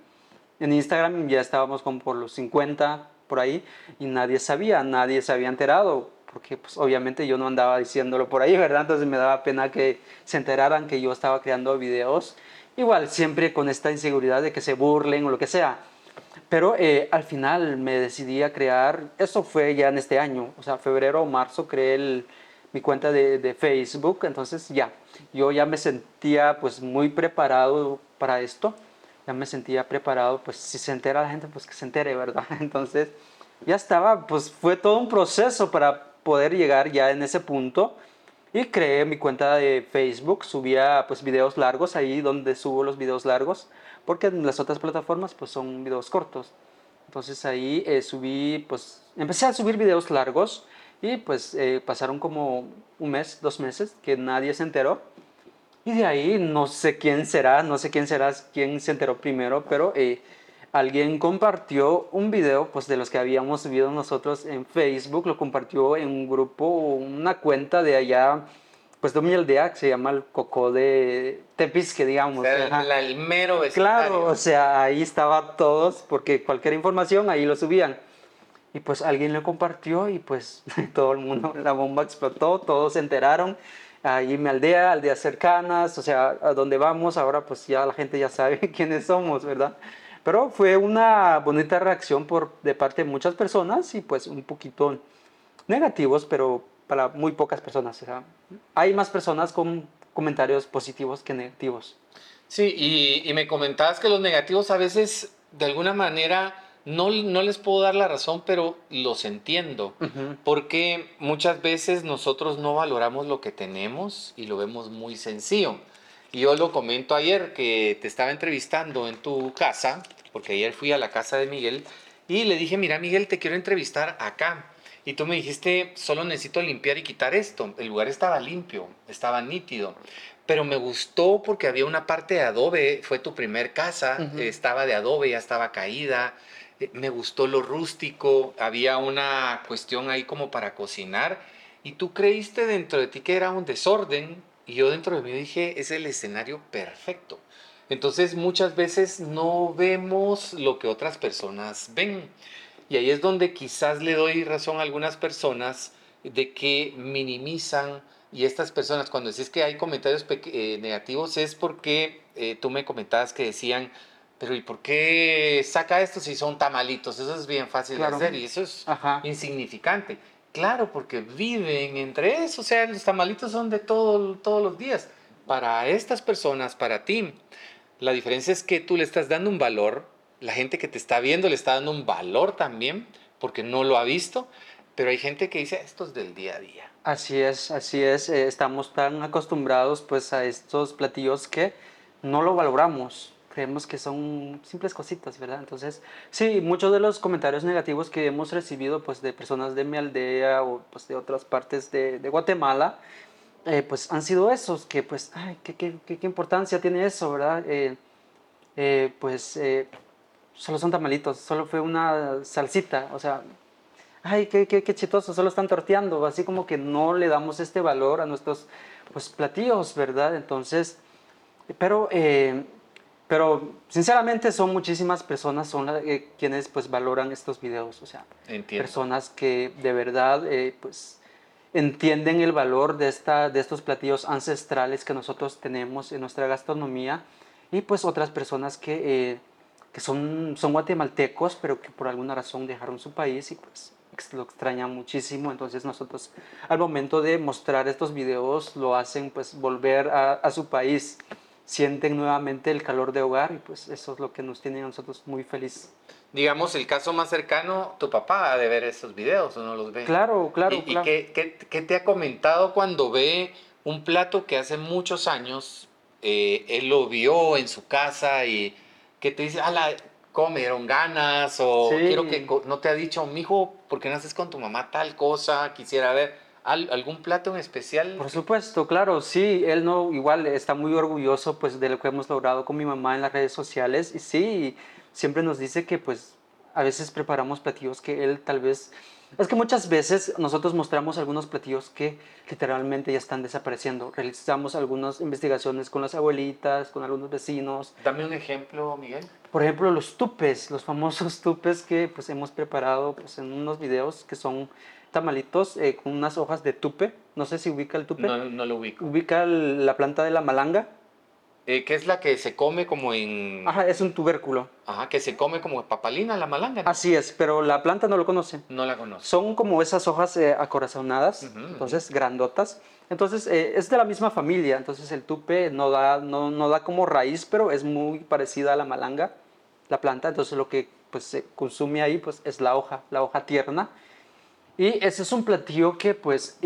En Instagram ya estábamos como por los 50 por ahí y nadie sabía, nadie se había enterado porque pues obviamente yo no andaba diciéndolo por ahí, ¿verdad? Entonces me daba pena que se enteraran que yo estaba creando videos Igual, siempre con esta inseguridad de que se burlen o lo que sea. Pero eh, al final me decidí a crear, eso fue ya en este año, o sea, febrero o marzo creé mi cuenta de, de, Facebook, entonces ya, yo ya me sentía pues muy preparado para esto, ya me sentía preparado, pues si se entera la gente, pues que se entere, ¿verdad? Entonces ya estaba, pues fue todo un proceso para poder llegar ya en ese punto y creé mi cuenta de Facebook, subía pues videos largos ahí donde subo los videos largos, porque en las otras plataformas pues son videos cortos. Entonces ahí eh, subí, pues empecé a subir videos largos y pues eh, pasaron como un mes, dos meses que nadie se enteró. Y de ahí no sé quién será, no sé quién será, quién se enteró primero, pero eh, alguien compartió un video pues de los que habíamos subido nosotros en Facebook, lo compartió en un grupo, una cuenta de allá, pues de mi aldea que se llama el Cocó de Tepisque, digamos. el, mero Claro, o sea, ahí estaba todos, porque cualquier información ahí lo subían. Y pues alguien lo compartió y pues todo el mundo, la bomba explotó, todos se enteraron. Ahí mi aldea, aldeas cercanas, o sea, a dónde vamos, ahora pues ya la gente ya sabe quiénes somos, ¿verdad? Pero fue una bonita reacción por, de parte de muchas personas y pues un poquito negativos, pero para muy pocas personas. hay más personas con comentarios positivos que negativos. Sí, y, y, me comentabas que los negativos a veces, de alguna manera, no, no les puedo dar la razón, pero los entiendo. Porque muchas veces nosotros no valoramos lo que tenemos y lo vemos muy sencillo. Y yo lo comento ayer que te estaba entrevistando en tu casa porque ayer fui a la casa de Miguel y le dije, mira Miguel, te quiero entrevistar acá. Y tú me dijiste, solo necesito limpiar y quitar esto. El lugar estaba limpio, estaba nítido. Pero me gustó porque había una parte de adobe, fue tu primer casa, estaba de adobe, ya estaba caída. Eh, me gustó lo rústico, había una cuestión ahí como para cocinar. Y tú creíste dentro de ti que era un desorden. Y yo dentro de mí dije, es el escenario perfecto. Entonces muchas veces no vemos lo que otras personas ven. Y ahí es donde quizás le doy razón a algunas personas de que minimizan y estas personas cuando decís que hay comentarios eh, negativos es porque eh, tú me comentabas que decían, pero ¿y por qué saca esto si son tamalitos? Eso es bien fácil de hacer y eso es insignificante. Claro, porque viven entre eso, o sea, los tamalitos son de todo, todos los días. Para estas personas, para ti, la diferencia es que tú le estás dando un valor, la gente que te está viendo le está dando un valor también, porque no lo ha visto, pero hay gente que dice, esto es del día a día. Así es, así es, eh, estamos tan acostumbrados pues a estos platillos que no lo valoramos, creemos que son simples cositas, ¿verdad? Entonces, sí, muchos de los comentarios negativos que hemos recibido pues de personas de mi aldea o pues de otras partes de, de Guatemala, eh, pues han sido esos que pues, ay, qué, qué, qué, importancia tiene eso, ¿verdad? Eh, eh, pues solo son tamalitos, solo fue una salsita, o sea, ay, qué, qué, qué chitoso, solo están torteando, así como que no le damos este valor a nuestros pues, platillos, ¿verdad? Entonces, pero, pero sinceramente son muchísimas personas son quienes pues valoran estos videos, o sea, personas que de verdad pues entienden el valor de, esta, de estos platillos ancestrales que nosotros tenemos en nuestra gastronomía. Y pues otras personas que, eh, que son, son guatemaltecos pero que por alguna razón dejaron su país y pues lo extrañan muchísimo. Entonces nosotros al momento de mostrar estos videos lo hacen pues volver a, a su país sienten nuevamente el calor de hogar y pues eso es lo que nos tiene a nosotros muy felices digamos, el caso más cercano, tu papá ha de ver esos videos o no los ve. Claro, claro. ¿Y, claro. qué, qué, te ha comentado cuando ve un plato que hace muchos años eh, él lo vio en su casa y que te dice, ala, comieron ganas o quiero que no te ha dicho, mijo, ¿por qué no haces con tu mamá tal cosa? Quisiera ver. ¿Algún plato en especial? Por supuesto, claro, sí, él no, igual está muy orgulloso pues de lo que hemos logrado con mi mamá en las redes sociales y sí, siempre nos dice que pues a veces preparamos platillos que él tal vez... Es que muchas veces nosotros mostramos algunos platillos que literalmente ya están desapareciendo. Realizamos algunas investigaciones con las abuelitas, con algunos vecinos. Dame un ejemplo, Miguel. Por ejemplo, los tupes, los famosos tupes que pues hemos preparado pues, en unos videos que son tamalitos eh, con unas hojas de tupe. No sé si ubica el tupe. No, no lo ubico. Ubica la planta de la malanga. Eh, ¿Qué es la que se come como en...? Ajá, es un tubérculo. Ajá, que se come como papalina, la malanga. Así es, pero la planta no lo conoce. No la conoce. Son como esas hojas eh, acorazonadas, entonces grandotas. Entonces eh, es de la misma familia, entonces el tupe no da, no, no, da como raíz, pero es muy parecida a la malanga, la planta. Entonces lo que pues, se consume ahí pues, es la hoja, la hoja tierna. Y ese es un platillo que pues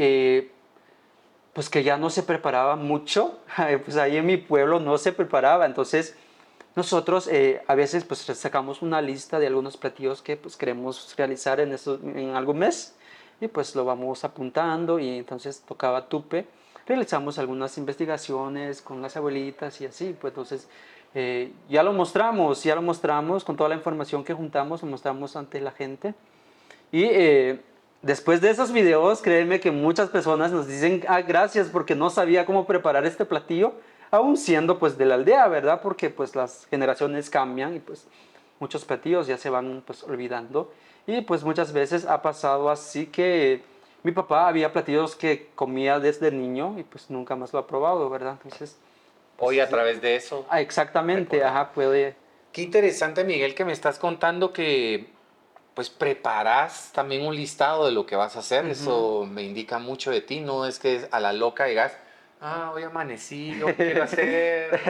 pues que ya no se preparaba mucho, pues ahí en mi pueblo no se preparaba, entonces nosotros eh, a veces pues sacamos una lista de algunos platillos que pues queremos realizar en, eso, en algún mes. Y pues lo vamos apuntando y entonces tocaba tupe, realizamos algunas investigaciones con las abuelitas y así, pues entonces eh, ya lo mostramos, ya lo mostramos con toda la información que juntamos, lo mostramos ante la gente. Y eh, después de esos videos, créeme que muchas personas nos dicen, ah, gracias porque no sabía cómo preparar este platillo, aún siendo pues de la aldea, ¿verdad? Porque pues las generaciones cambian y pues muchos platillos ya se van pues olvidando. Y pues muchas veces ha pasado así que mi papá había platillos que comía desde niño y pues nunca más lo ha probado, ¿verdad? Entonces... Hoy a través de eso. Ah, exactamente, ajá, puede... Qué interesante, Miguel, que me estás contando que pues preparas también un listado de lo que vas a hacer. Eso me indica mucho de ti, no es que a la loca digas, ah, hoy amanecí, yo quiero hacer.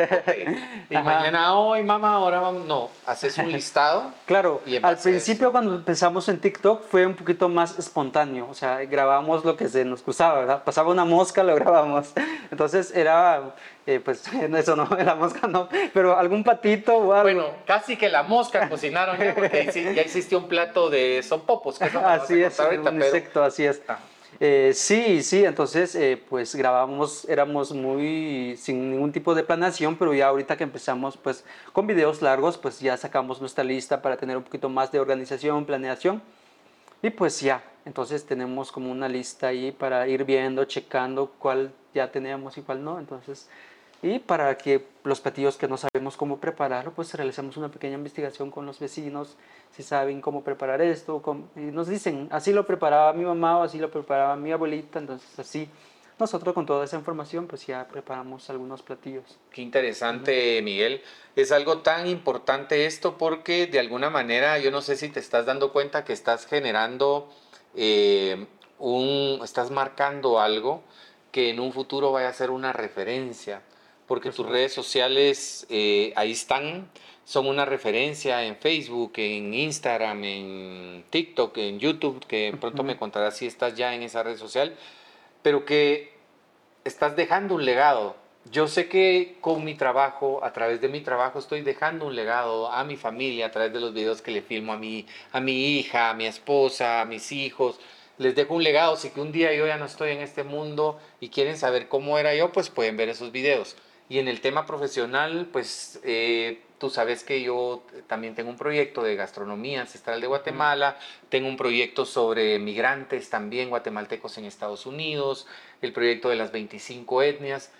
Y mañana, hoy mamá, ahora vamos. No, haces un listado. Claro, al principio cuando empezamos en TikTok fue un poquito más espontáneo, o sea, grabamos lo que se nos cruzaba, ¿verdad? Pasaba una mosca, lo grabamos. Entonces era, eh, pues, eso no, la mosca no, pero algún patito o algo. Bueno, casi que la mosca cocinaron ya, porque ya existió un plato de son popos. Que así es, un insecto, así es. Ah. Eh, sí, sí, entonces eh, pues grabamos, éramos muy sin ningún tipo de planeación, pero ya ahorita que empezamos pues con videos largos, pues ya sacamos nuestra lista para tener un poquito más de organización, planeación. Y pues ya, entonces tenemos como una lista ahí para ir viendo, checando cuál ya tenemos y cuál no. Entonces y para que los platillos que no sabemos cómo prepararlo, pues realizamos una pequeña investigación con los vecinos, si saben cómo preparar esto, y nos dicen, así lo preparaba mi mamá o así lo preparaba mi abuelita, entonces así nosotros con toda esa información pues ya preparamos algunos platillos. Qué interesante, Miguel. Es algo tan importante esto porque de alguna manera, yo no sé si te estás dando cuenta que estás generando eh, un, estás marcando algo que en un futuro vaya a ser una referencia porque tus redes sociales eh, ahí están, son una referencia en Facebook, en Instagram, en TikTok, en YouTube, que pronto me contarás si estás ya en esa red social, pero que estás dejando un legado. Yo sé que con mi trabajo, a través de mi trabajo, estoy dejando un legado a mi familia a través de los videos que le filmo a mi, a mi hija, a mi esposa, a mis hijos. Les dejo un legado. Si que un día yo ya no estoy en este mundo y quieren saber cómo era yo, pues pueden ver esos videos. Y en el tema profesional, pues eh, tú sabes que yo también tengo un proyecto de gastronomía ancestral de Guatemala, tengo un proyecto sobre migrantes también guatemaltecos en Estados Unidos, el proyecto de las 25 etnias.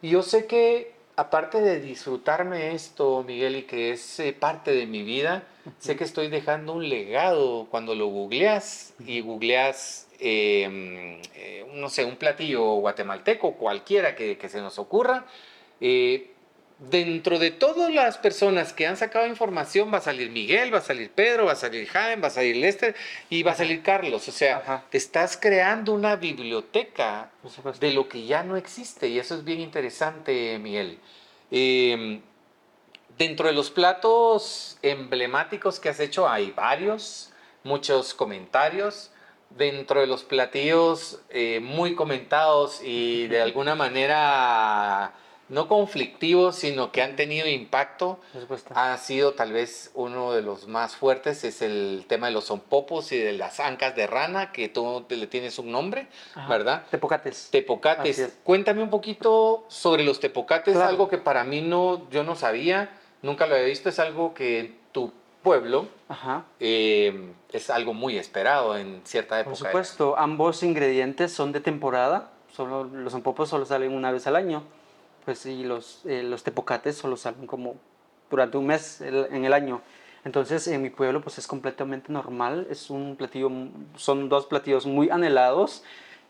Y yo sé que aparte de disfrutarme esto, Miguel, y que es eh, parte de mi vida, sé que estoy dejando un legado cuando lo googleas y googleas, em, eh, no sé, un platillo guatemalteco, cualquiera que, que se nos ocurra eh, dentro de todas las personas que han sacado información va a salir Miguel, va a salir Pedro, va a salir Jaime, va a salir Lester y va a salir Carlos. O sea, te estás creando una biblioteca de lo que ya no existe y eso es bien interesante, Miguel. Em, dentro de los platos emblemáticos que has hecho hay varios, muchos comentarios. Dentro de los platillos eh, muy comentados y de alguna manera no conflictivos, sino que han tenido impacto, ha sido tal vez uno de los más fuertes, es el tema de los zompopos y de las ancas de rana, que tú le tienes un nombre, ¿verdad? Tepocates. Tepocates. Cuéntame un poquito sobre los tepocates, algo que para mí no, yo no sabía, nunca lo había visto, es algo que tu pueblo eh, es algo muy esperado en cierta época. Por supuesto, ambos ingredientes son de temporada, solo, los zompopos solo salen una vez al año pues sí, los, eh, los tepocates solo salen como durante un mes en el año. Entonces en mi pueblo pues es completamente normal, es un platillo, son dos platillos muy anhelados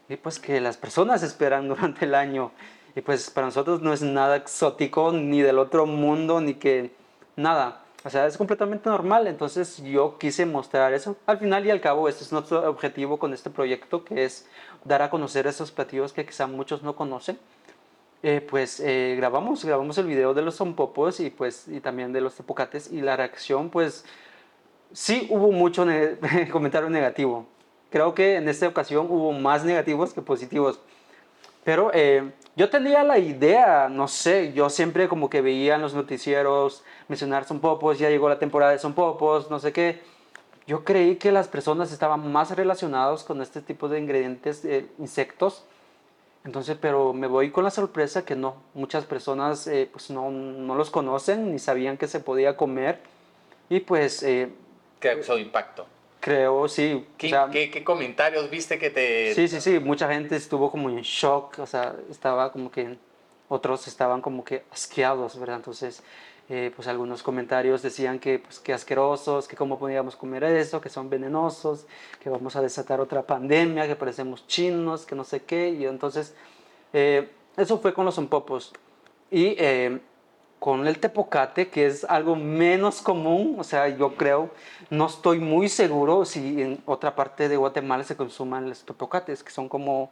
y pues que las personas esperan durante el año. Y pues para nosotros no es nada exótico ni del otro mundo ni que nada. O sea, es completamente normal. Entonces yo quise mostrar eso. Al final y al cabo, este es nuestro objetivo con este proyecto, que es dar a conocer esos platillos que quizá muchos no conocen eh, pues eh, grabamos, grabamos el video de los zompopos y pues y también de los tepocates y la reacción pues sí hubo mucho comentario negativo. Creo que en esta ocasión hubo más negativos que positivos. Pero eh, yo tenía la idea, no sé, yo siempre como que veía en los noticieros mencionar zompopos, ya llegó la temporada de zompopos, no sé qué. Yo creí que las personas estaban más relacionadas con este tipo de ingredientes, insectos, Entonces, pero me voy con la sorpresa que no, muchas personas eh, pues no, no, los conocen ni sabían que se podía comer y pues... Eh, ¿Qué causó impacto? Creo, sí. ¿Qué, ¿qué, ¿qué, comentarios viste que te...? Sí, sí, sí, mucha gente estuvo como en shock, o sea, estaba como que, otros estaban como que asqueados, ¿verdad? Entonces, eh, pues algunos comentarios decían que, pues, que asquerosos, que cómo podíamos comer eso, que son venenosos, que vamos a desatar otra pandemia, que parecemos chinos, que no sé qué, y entonces, eh, eso fue con los zompopos. Y... Eh, con el tepocate, que es algo menos común, o sea, yo creo, no estoy muy seguro si en otra parte de Guatemala se consuman los tepocates, que son como,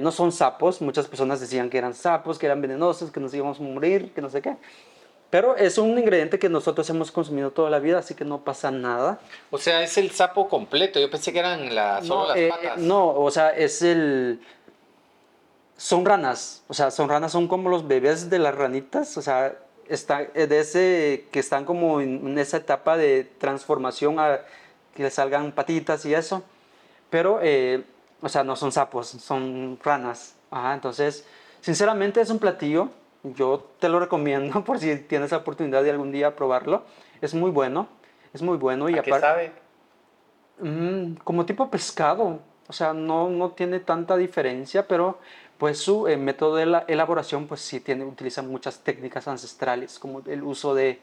no son sapos, muchas personas decían que eran sapos, que eran venenosos, que nos íbamos a morir, que no sé qué. Pero es un ingrediente que nosotros hemos consumido toda la vida, así que no pasa nada. O sea, es el sapo completo. Yo pensé que eran la, solo las eh, patas. no, o sea, es el... Son ranas. O sea, son ranas, son como los bebés de las ranitas. O sea, está, eh, de ese, que están como en, esa etapa de transformación a que le salgan patitas y eso. Pero, eh, o sea, no son sapos, son ranas. entonces, sinceramente es un platillo. Yo te lo recomiendo por si tienes la oportunidad de algún día probarlo. Es muy bueno, es muy bueno. Y ¿A qué sabe? Mm, como tipo pescado. O sea, no, no tiene tanta diferencia, pero pues su eh, método de la elaboración pues sí tiene, utiliza muchas técnicas ancestrales como el uso de,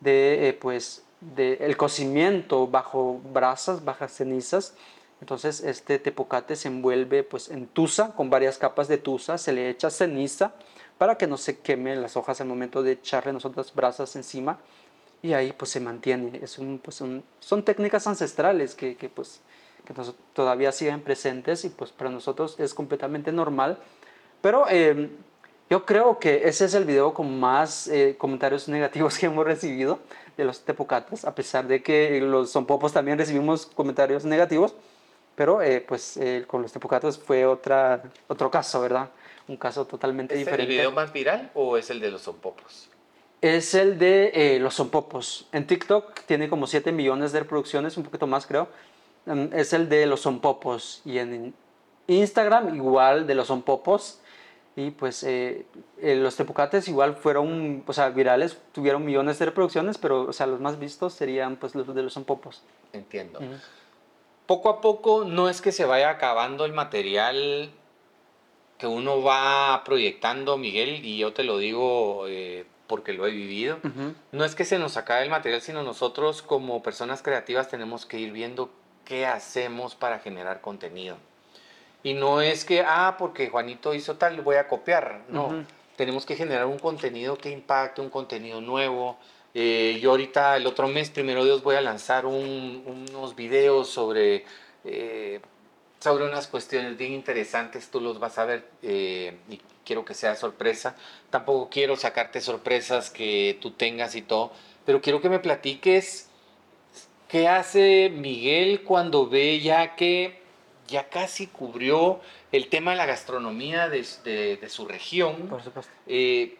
de eh, pues de el cocimiento bajo brasas, bajas cenizas. Entonces este tepocate se envuelve pues en tusa con varias capas de tusa, se le echa ceniza para que no se quemen las hojas al momento de echarle nosotras brasas encima y ahí pues se mantiene. Es un, pues son técnicas ancestrales que, que pues que todavía siguen presentes y pues para nosotros es completamente normal. Pero eh, yo creo que ese es el video con más eh, comentarios negativos que hemos recibido de los tepocates, a pesar de que los popos también recibimos comentarios negativos, pero eh, pues con los tepocates fue otra, otro caso, ¿verdad? Un caso totalmente diferente. ¿Es el video más viral o es el de los zompopos? Es el de los zompopos. En TikTok tiene como 7 millones de reproducciones, un poquito más creo, Em, es el de los sonpopos. Y en Instagram igual de los sonpopos. Y pues eh, eh, los tepocates igual fueron, o sea, virales, tuvieron millones de reproducciones, pero, o sea, los más vistos serían pues los de los sonpopos. Entiendo. Poco a poco no es que se vaya acabando el material que uno va proyectando, Miguel, y yo te lo digo eh, porque lo he vivido. No es que se nos acabe el material, sino nosotros como personas creativas tenemos que ir viendo qué hacemos para generar contenido. Y no es que, ah, porque Juanito hizo tal, voy a copiar. No, tenemos que generar un contenido que impacte, un contenido nuevo. Eh, yo ahorita, el otro mes, primero Dios, voy a lanzar unos videos sobre, eh, sobre unas cuestiones bien interesantes. Tú los vas a ver eh, y quiero que sea sorpresa. Tampoco quiero sacarte sorpresas que tú tengas y todo, pero quiero que me platiques ¿Qué hace Miguel cuando ve ya que ya casi cubrió el tema de la gastronomía de, de, su región? Por supuesto. Eh,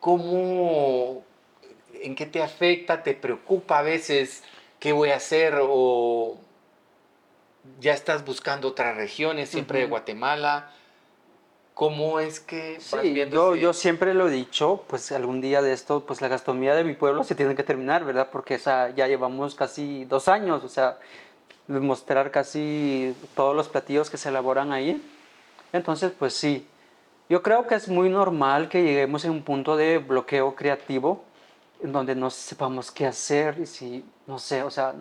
¿Cómo, en qué te afecta, te preocupa a veces qué voy a hacer o ya estás buscando otras regiones, siempre de Guatemala? ¿Cómo es que sí, yo, yo siempre lo he dicho, pues algún día de esto, pues la gastronomía de mi pueblo se tiene que terminar, ¿verdad? Porque esa, ya llevamos casi dos años, o sea, mostrar casi todos los platillos que se elaboran ahí. Entonces, pues sí, yo creo que es muy normal que lleguemos a un punto de bloqueo creativo en donde no sepamos qué hacer y si, no sé, o sea,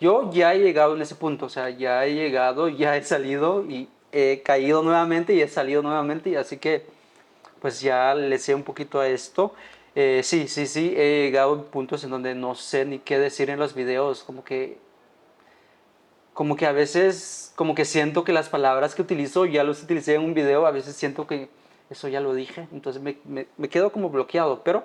yo ya he llegado en ese punto, o sea, ya he llegado, ya he salido y he caído nuevamente y he salido nuevamente y así que pues ya le sé un poquito a esto. Eh, sí, sí, sí, he llegado a puntos en donde no sé ni qué decir en los videos, como que como que a veces como que siento que las palabras que utilizo ya los utilicé en un video, a veces siento que eso ya lo dije, entonces me, me, quedo como bloqueado, pero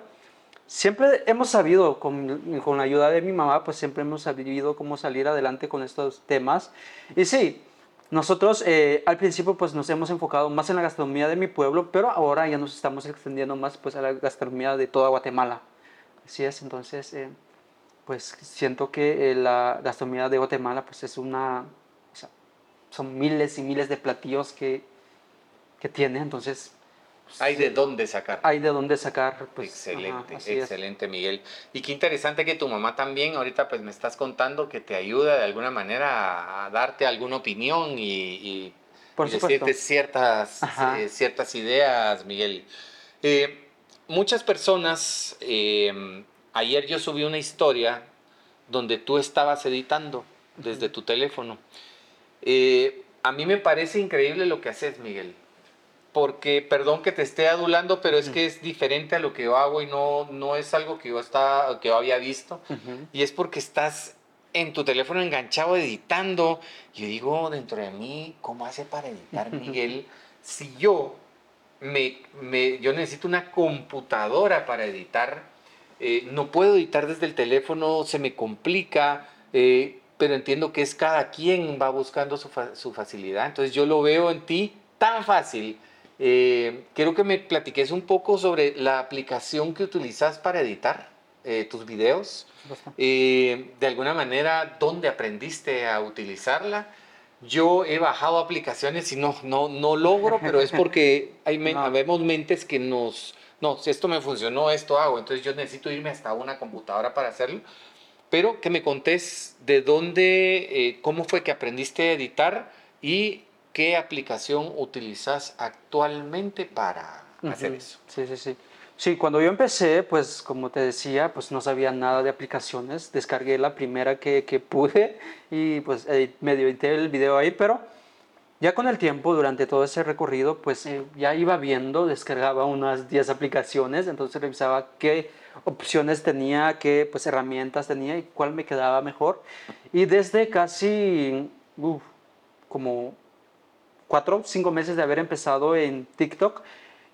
siempre hemos sabido, con, con, la ayuda de mi mamá, pues siempre hemos sabido cómo salir adelante con estos temas. Y sí, nosotros eh, al principio pues nos hemos enfocado más en la gastronomía de mi pueblo, pero ahora ya nos estamos extendiendo más pues a la gastronomía de toda Guatemala. Así es, entonces eh, pues siento que eh, la gastronomía de Guatemala pues es una, son miles y miles de platillos que, que tiene, entonces... Hay de dónde sacar. Hay de dónde sacar. Pues, excelente, excelente Miguel. Y qué interesante que tu mamá también, ahorita pues me estás contando que te ayuda de alguna manera a, darte alguna opinión y, Por decirte ciertas, eh, ciertas ideas, Miguel. Eh, muchas personas, eh, ayer yo subí una historia donde tú estabas editando desde tu teléfono. Eh, a mí me parece increíble lo que haces, Miguel. Porque, perdón que te esté adulando, pero es que es diferente a lo que yo hago y no, no es algo que yo, está, que yo había visto. Y es porque estás en tu teléfono enganchado editando. Yo digo dentro de mí, ¿cómo hace para editar, Miguel? si yo, me, me, yo necesito una computadora para editar, eh, no puedo editar desde el teléfono, se me complica. Eh, pero entiendo que es cada quien va buscando su, su facilidad. Entonces yo lo veo en ti tan fácil. Eh, quiero que me platiques un poco sobre la aplicación que utilizas para editar eh, tus videos. Eh, de alguna manera, ¿dónde aprendiste a utilizarla? Yo he bajado aplicaciones y no, no, no logro, pero es porque hay vemos mentes que nos... No, si esto me funcionó, esto hago. Entonces yo necesito irme hasta una computadora para hacerlo pero que me contés de dónde, eh, cómo fue que aprendiste a editar y qué aplicación utilizas actualmente para hacer eso. Sí, sí, sí. Sí, cuando yo empecé, pues como te decía, pues no sabía nada de aplicaciones. Descargué la primera que, que pude y pues medio edité el video ahí, pero ya con el tiempo, durante todo ese recorrido, pues eh, ya iba viendo, descargaba unas 10 aplicaciones, entonces revisaba qué opciones tenía, qué pues, herramientas tenía y cuál me quedaba mejor. Y desde casi como cuatro, cinco meses de haber empezado en TikTok,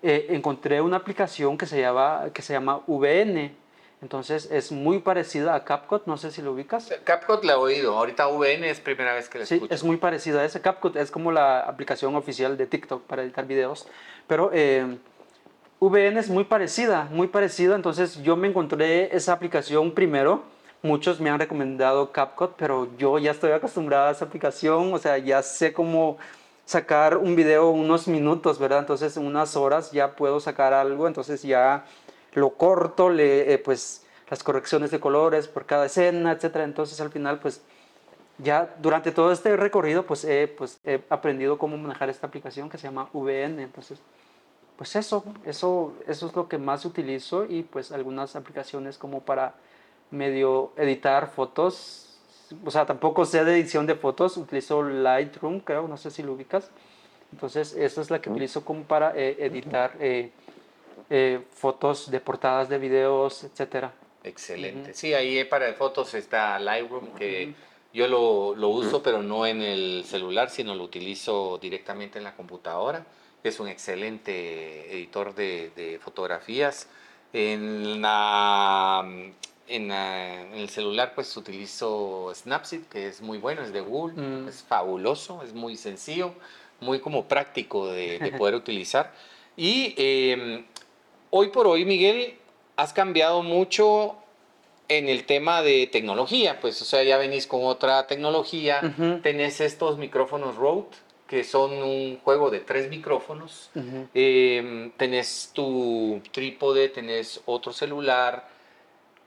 eh, encontré una aplicación que se, llama, que se llama VN. Entonces es muy parecida a CapCut, no sé si lo ubicas. CapCut la he oído, ahorita VN es primera vez que la escucho. Sí, es muy parecida a ese. CapCut es como la aplicación oficial de TikTok para editar videos, pero eh, VN es muy parecida, muy parecida, entonces yo me encontré esa aplicación primero, muchos me han recomendado CapCut, pero yo ya estoy acostumbrada a esa aplicación, o sea, ya sé cómo sacar un video unos minutos, ¿verdad? Entonces en unas horas ya puedo sacar algo, entonces ya lo corto, le, eh, pues las correcciones de colores por cada escena, etcétera. Entonces al final, pues ya durante todo este recorrido, pues he, pues, he aprendido cómo manejar esta aplicación que se llama VN, entonces pues eso, eso, eso es lo que más utilizo y pues algunas aplicaciones como para medio editar fotos. O sea, tampoco sé de edición de fotos, utilizo Lightroom, creo, no sé si lo ubicas. Entonces, esa es la que utilizo como para eh, editar eh, eh, fotos de portadas de videos, etcétera. Excelente. Sí, ahí para fotos está Lightroom, que yo lo, lo uso, pero no en el celular, sino lo utilizo directamente en la computadora es un excelente editor de, fotografías. En, la, en, el celular pues utilizo Snapseed, que es muy bueno, es de Google, mm. es fabuloso, es muy sencillo, muy como práctico de, poder utilizar. Y em, hoy por hoy, Miguel, has cambiado mucho en el tema de tecnología, pues, o sea, ya venís con otra tecnología, tenés estos micrófonos Rode, que son un juego de tres micrófonos. Em, tenés tu trípode, tenés otro celular.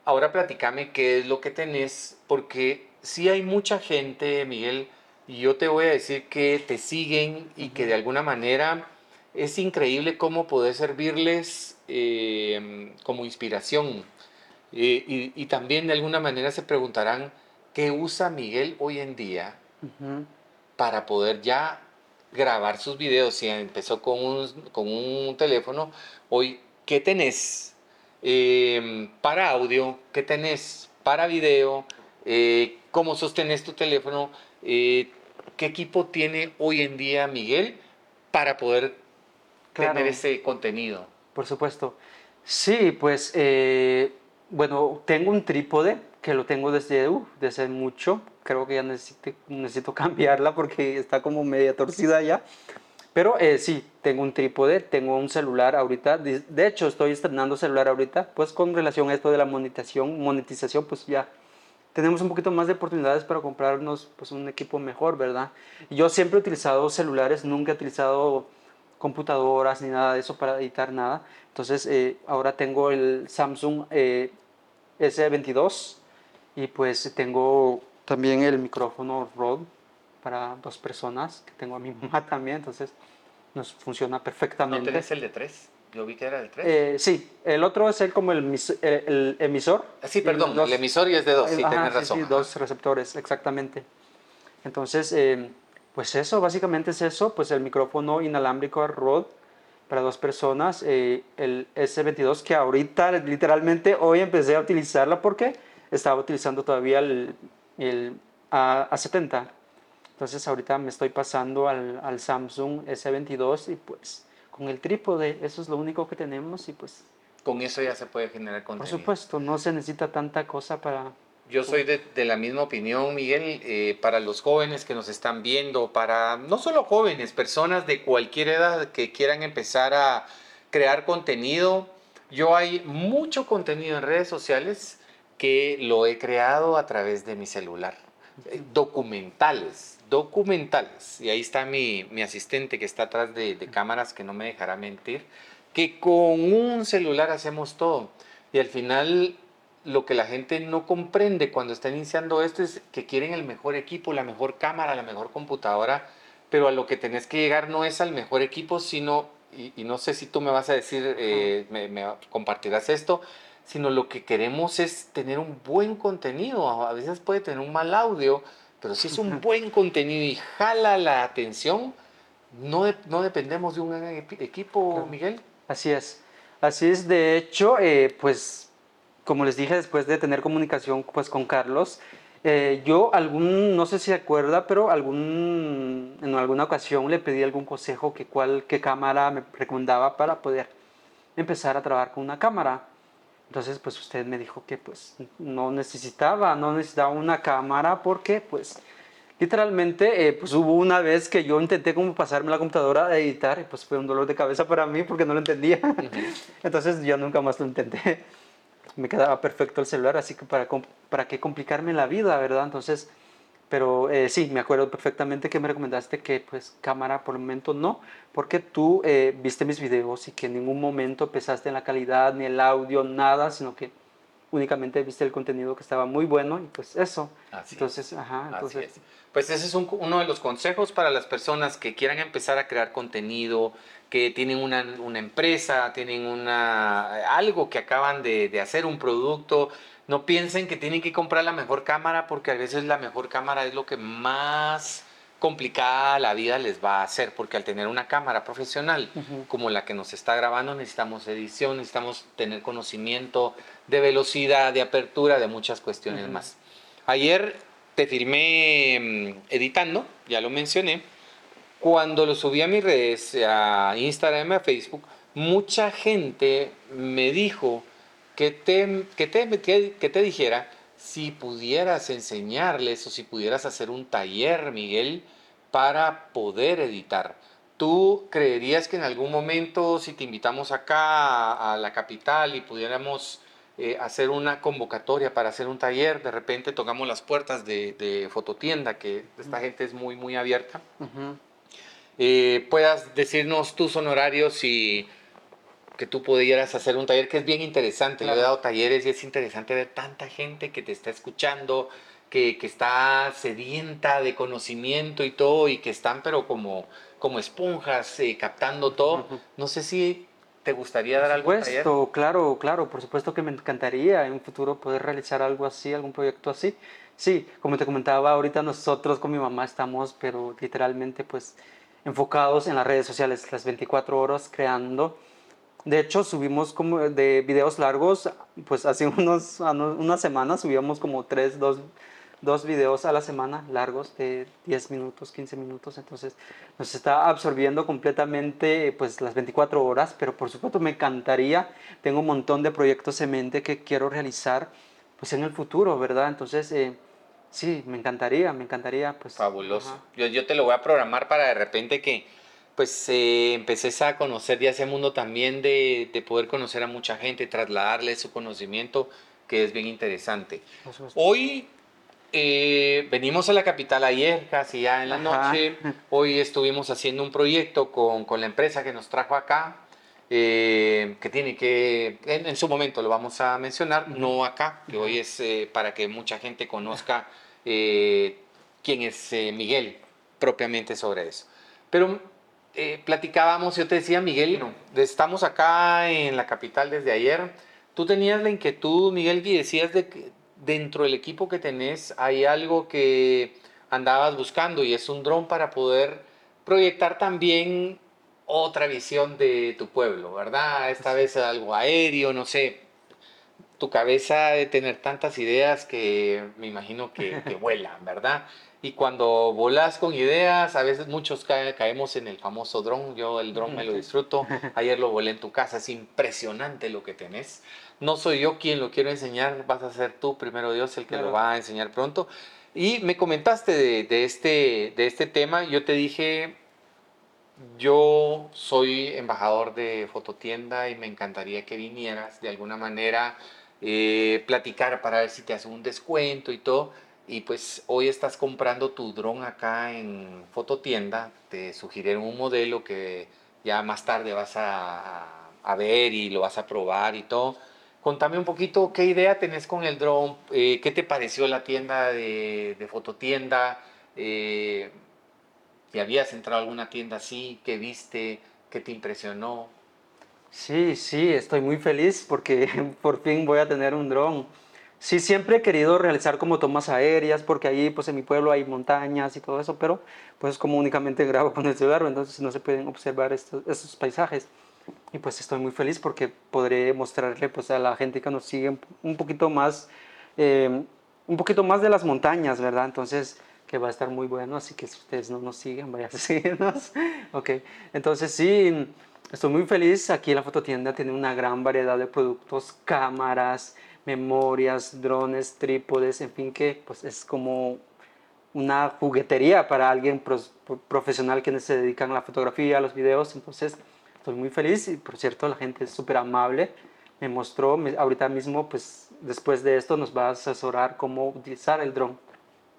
Ahora platícame qué es lo que tenés, porque sí hay mucha gente, Miguel, y yo te voy a decir que te siguen y que de alguna manera es increíble cómo podés servirles em, como inspiración. Eh, y, también de alguna manera se preguntarán, ¿qué usa Miguel hoy en día para poder ya grabar sus videos, si empezó con un, con un teléfono, hoy, ¿qué tenés em, para audio? ¿Qué tenés para video? Eh, ¿Cómo sostenés tu teléfono? Eh, ¿Qué equipo tiene hoy en día Miguel para poder tener ese contenido? Por supuesto. Sí, pues, eh, bueno, tengo un trípode que lo tengo desde, uh, desde mucho. Creo que ya necesito, necesito cambiarla porque está como media torcida ya. Pero eh, sí, tengo un trípode, tengo un celular ahorita. De, hecho, estoy estrenando celular ahorita. Pues con relación a esto de la monetización, monetización pues ya tenemos un poquito más de oportunidades para comprarnos pues, un equipo mejor, ¿verdad? Yo siempre he utilizado celulares, nunca he utilizado computadoras ni nada de eso para editar nada. Entonces eh, ahora tengo el Samsung eh, S22 y pues tengo también el micrófono Rode para dos personas, que tengo a mi mamá también, entonces nos funciona perfectamente. ¿No tenés el de tres? Yo vi que era el 3. Eh, sí, el otro es el como el, el, emisor. Ah, sí, perdón, el emisor y es de dos, sí, tienes razón. Sí, dos receptores, exactamente. Entonces, eh, pues eso, básicamente es eso, pues el micrófono inalámbrico Rode para dos personas, eh, el S22 que ahorita literalmente hoy empecé a utilizarla porque estaba utilizando todavía el, el A70. Entonces ahorita me estoy pasando al, al Samsung S22 y pues con el trípode, eso es lo único que tenemos y pues... Con eso ya se puede generar contenido. Por supuesto, no se necesita tanta cosa para... Yo soy de, de la misma opinión, Miguel, eh, para los jóvenes que nos están viendo, para no solo jóvenes, personas de cualquier edad que quieran empezar a crear contenido. Yo hay mucho contenido en redes sociales que lo he creado a través de mi celular. Documentales, documentales, y ahí está mi, mi asistente que está atrás de, de, cámaras que no me dejará mentir, que con un celular hacemos todo. Y al final lo que la gente no comprende cuando está iniciando esto es que quieren el mejor equipo, la mejor cámara, la mejor computadora, pero a lo que tenés que llegar no es al mejor equipo, sino, y, no sé si tú me vas a decir, eh, me, me compartirás esto, sino lo que queremos es tener un buen contenido. A veces puede tener un mal audio, pero si es un buen contenido y jala la atención, no, no dependemos de un equipo, Miguel. Así es. Así es, de hecho, eh, pues como les dije, después de tener comunicación pues, con Carlos, eh, yo algún, no sé si se acuerda, pero algún, en alguna ocasión le pedí algún consejo que cuál, qué cámara me recomendaba para poder empezar a trabajar con una cámara. Entonces, pues usted me dijo que pues no necesitaba, no necesitaba una cámara porque pues literalmente eh, pues hubo una vez que yo intenté como pasarme la computadora a editar y pues fue un dolor de cabeza para mí porque no lo entendía. Entonces yo nunca más lo intenté. Me quedaba perfecto el celular, así que para, para qué complicarme la vida, ¿verdad? Entonces pero eh, sí, me acuerdo perfectamente que me recomendaste que pues cámara por el momento no, porque tú eh, viste mis videos y que en ningún momento pesaste en la calidad, ni el audio, nada, sino que únicamente viste el contenido que estaba muy bueno y pues eso. Así entonces, ajá, entonces... Pues ese es uno de los consejos para las personas que quieran empezar a crear contenido, que tienen una, una empresa, tienen una, algo que acaban de, de hacer, un producto, no piensen que tienen que comprar la mejor cámara porque a veces la mejor cámara es lo que más complicada la vida les va a hacer, porque al tener una cámara profesional como la que nos está grabando necesitamos edición, necesitamos tener conocimiento de velocidad, de apertura, de muchas cuestiones más. Ayer te firmé mm, editando, ya lo mencioné, cuando lo subí a mis redes, a Instagram, a Facebook, mucha gente me dijo, que te, que te, que te dijera si pudieras enseñarles o si pudieras hacer un taller, Miguel, para poder editar. ¿Tú creerías que en algún momento, si te invitamos acá a, la capital y pudiéramos eh, hacer una convocatoria para hacer un taller, de repente tocamos las puertas de, de fototienda, que esta gente es muy, muy abierta, eh, puedas decirnos tus honorarios y que tú pudieras hacer un taller que es bien interesante. Yo he dado talleres y es interesante ver tanta gente que te está escuchando, que, que, está sedienta de conocimiento y todo, y que están pero como, como esponjas eh, captando todo. No sé si te gustaría dar algo. Por supuesto, claro, claro, por supuesto que me encantaría en un futuro poder realizar algo así, algún proyecto así. Sí, como te comentaba ahorita, nosotros con mi mamá estamos, pero literalmente pues enfocados en las redes sociales las 24 horas creando de hecho, subimos como de videos largos, pues hace unos, unas semanas subíamos como tres, dos, dos videos a la semana largos de 10 minutos, 15 minutos. Entonces nos está absorbiendo completamente pues las 24 horas, pero por supuesto me encantaría. Tengo un montón de proyectos en mente que quiero realizar pues en el futuro, ¿verdad? Entonces... Eh, sí, me encantaría, me encantaría, pues. Fabuloso. Yo, yo, te lo voy a programar para de repente que pues eh, empecé a conocer ya ese mundo también de, de, poder conocer a mucha gente, trasladarle su conocimiento, que es bien interesante. Hoy eh, venimos a la capital ayer, casi ya en la noche. Hoy estuvimos haciendo un proyecto con, con la empresa que nos trajo acá, eh, que tiene que, en, su momento lo vamos a mencionar, no acá, que hoy es eh, para que mucha gente conozca quién es Miguel propiamente sobre eso. Pero platicábamos, yo te decía, Miguel, estamos acá en la capital desde ayer. Tú tenías la inquietud, Miguel, y decías de que dentro del equipo que tenés hay algo que andabas buscando y es un dron para poder proyectar también otra visión de tu pueblo, ¿verdad? Esta vez algo aéreo, no sé. Tu cabeza de tener tantas ideas que me imagino que, que vuelan, ¿verdad? Y cuando volas con ideas, a veces muchos caemos en el famoso dron. Yo el dron me lo disfruto. Ayer lo volé en tu casa. Es impresionante lo que tenés. No soy yo quien lo quiero enseñar. Vas a ser tú, primero Dios, el que lo va a enseñar pronto. Y me comentaste de, este, de este tema. Yo te dije, yo soy embajador de Fototienda y me encantaría que vinieras de alguna manera, eh, platicar para ver si te hace un descuento y todo y pues hoy estás comprando tu dron acá en Fototienda, te sugirieron un modelo que ya más tarde vas a, ver y lo vas a probar y todo. Contame un poquito qué idea tenés con el dron, eh, qué te pareció la tienda de, Fototienda, eh, habías entrado a alguna tienda así, qué viste, qué te impresionó. Sí, sí, estoy muy feliz porque por fin voy a tener un dron Sí, siempre he querido realizar como tomas aéreas, porque ahí pues en mi pueblo hay montañas y todo eso, pero pues como únicamente grabo con el celular, entonces no se pueden observar estos, paisajes. Y pues estoy muy feliz porque podré mostrarle pues a la gente que nos sigue un poquito más, eh, un poquito más de las montañas, ¿verdad? Entonces que va a estar muy bueno, así que si ustedes no nos siguen, vayan a seguirnos. ok, entonces sí, estoy muy feliz. Aquí la fototienda tiene una gran variedad de productos, cámaras, memorias, drones, trípodes, en fin, que pues es como una juguetería para alguien profesional que se dedican a la fotografía, a los videos. Entonces, estoy muy feliz y por cierto, la gente es súper amable. Me mostró, ahorita mismo, pues después de esto nos va a asesorar cómo utilizar el dron.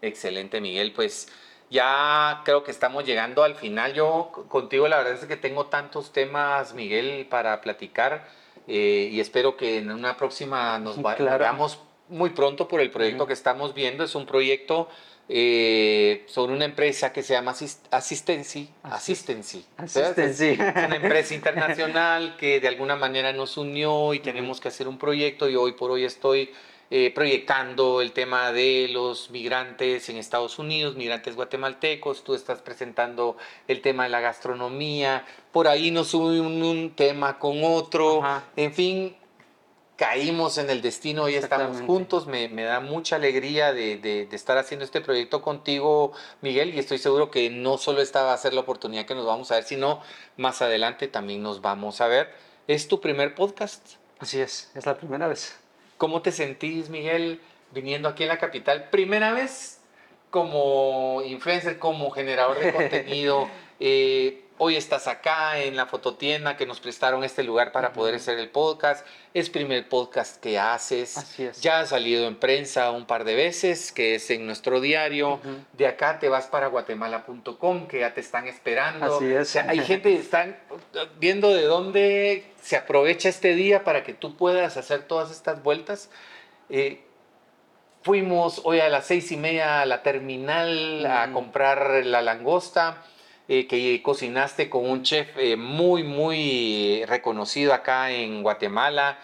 Excelente, Miguel. Pues ya creo que estamos llegando al final. Yo contigo, la verdad es que tengo tantos temas, Miguel, para platicar eh, y espero que en una próxima nos veamos muy pronto por el proyecto que estamos viendo. Es un proyecto eh, sobre una empresa que se llama Assistency. Assistency. Assistency. Es una empresa internacional que de alguna manera nos unió y tenemos que hacer un proyecto y hoy por hoy estoy eh, proyectando el tema de los migrantes en Estados Unidos, migrantes guatemaltecos, tú estás presentando el tema de la gastronomía, por ahí nos sube un, tema con otro, en fin, caímos en el destino y estamos juntos. Me, da mucha alegría de, de, estar haciendo este proyecto contigo, Miguel, y estoy seguro que no solo esta va a ser la oportunidad que nos vamos a ver, sino más adelante también nos vamos a ver. ¿Es tu primer podcast? Así es, es la primera vez. ¿Cómo te sentís, Miguel, viniendo aquí en la capital? Primera vez como influencer, como generador de contenido. Eh, hoy estás acá en la fototienda que nos prestaron este lugar para poder hacer el podcast. Es primer podcast que haces. Así es. Ya ha salido en prensa un par de veces, que es en nuestro diario. De acá te vas para guatemala.com, que ya te están esperando. Así es. hay gente que están viendo de dónde se aprovecha este día para que tú puedas hacer todas estas vueltas. Eh, fuimos hoy a las seis y media a la terminal a comprar la langosta eh, que cocinaste con un chef eh, muy, muy reconocido acá en Guatemala,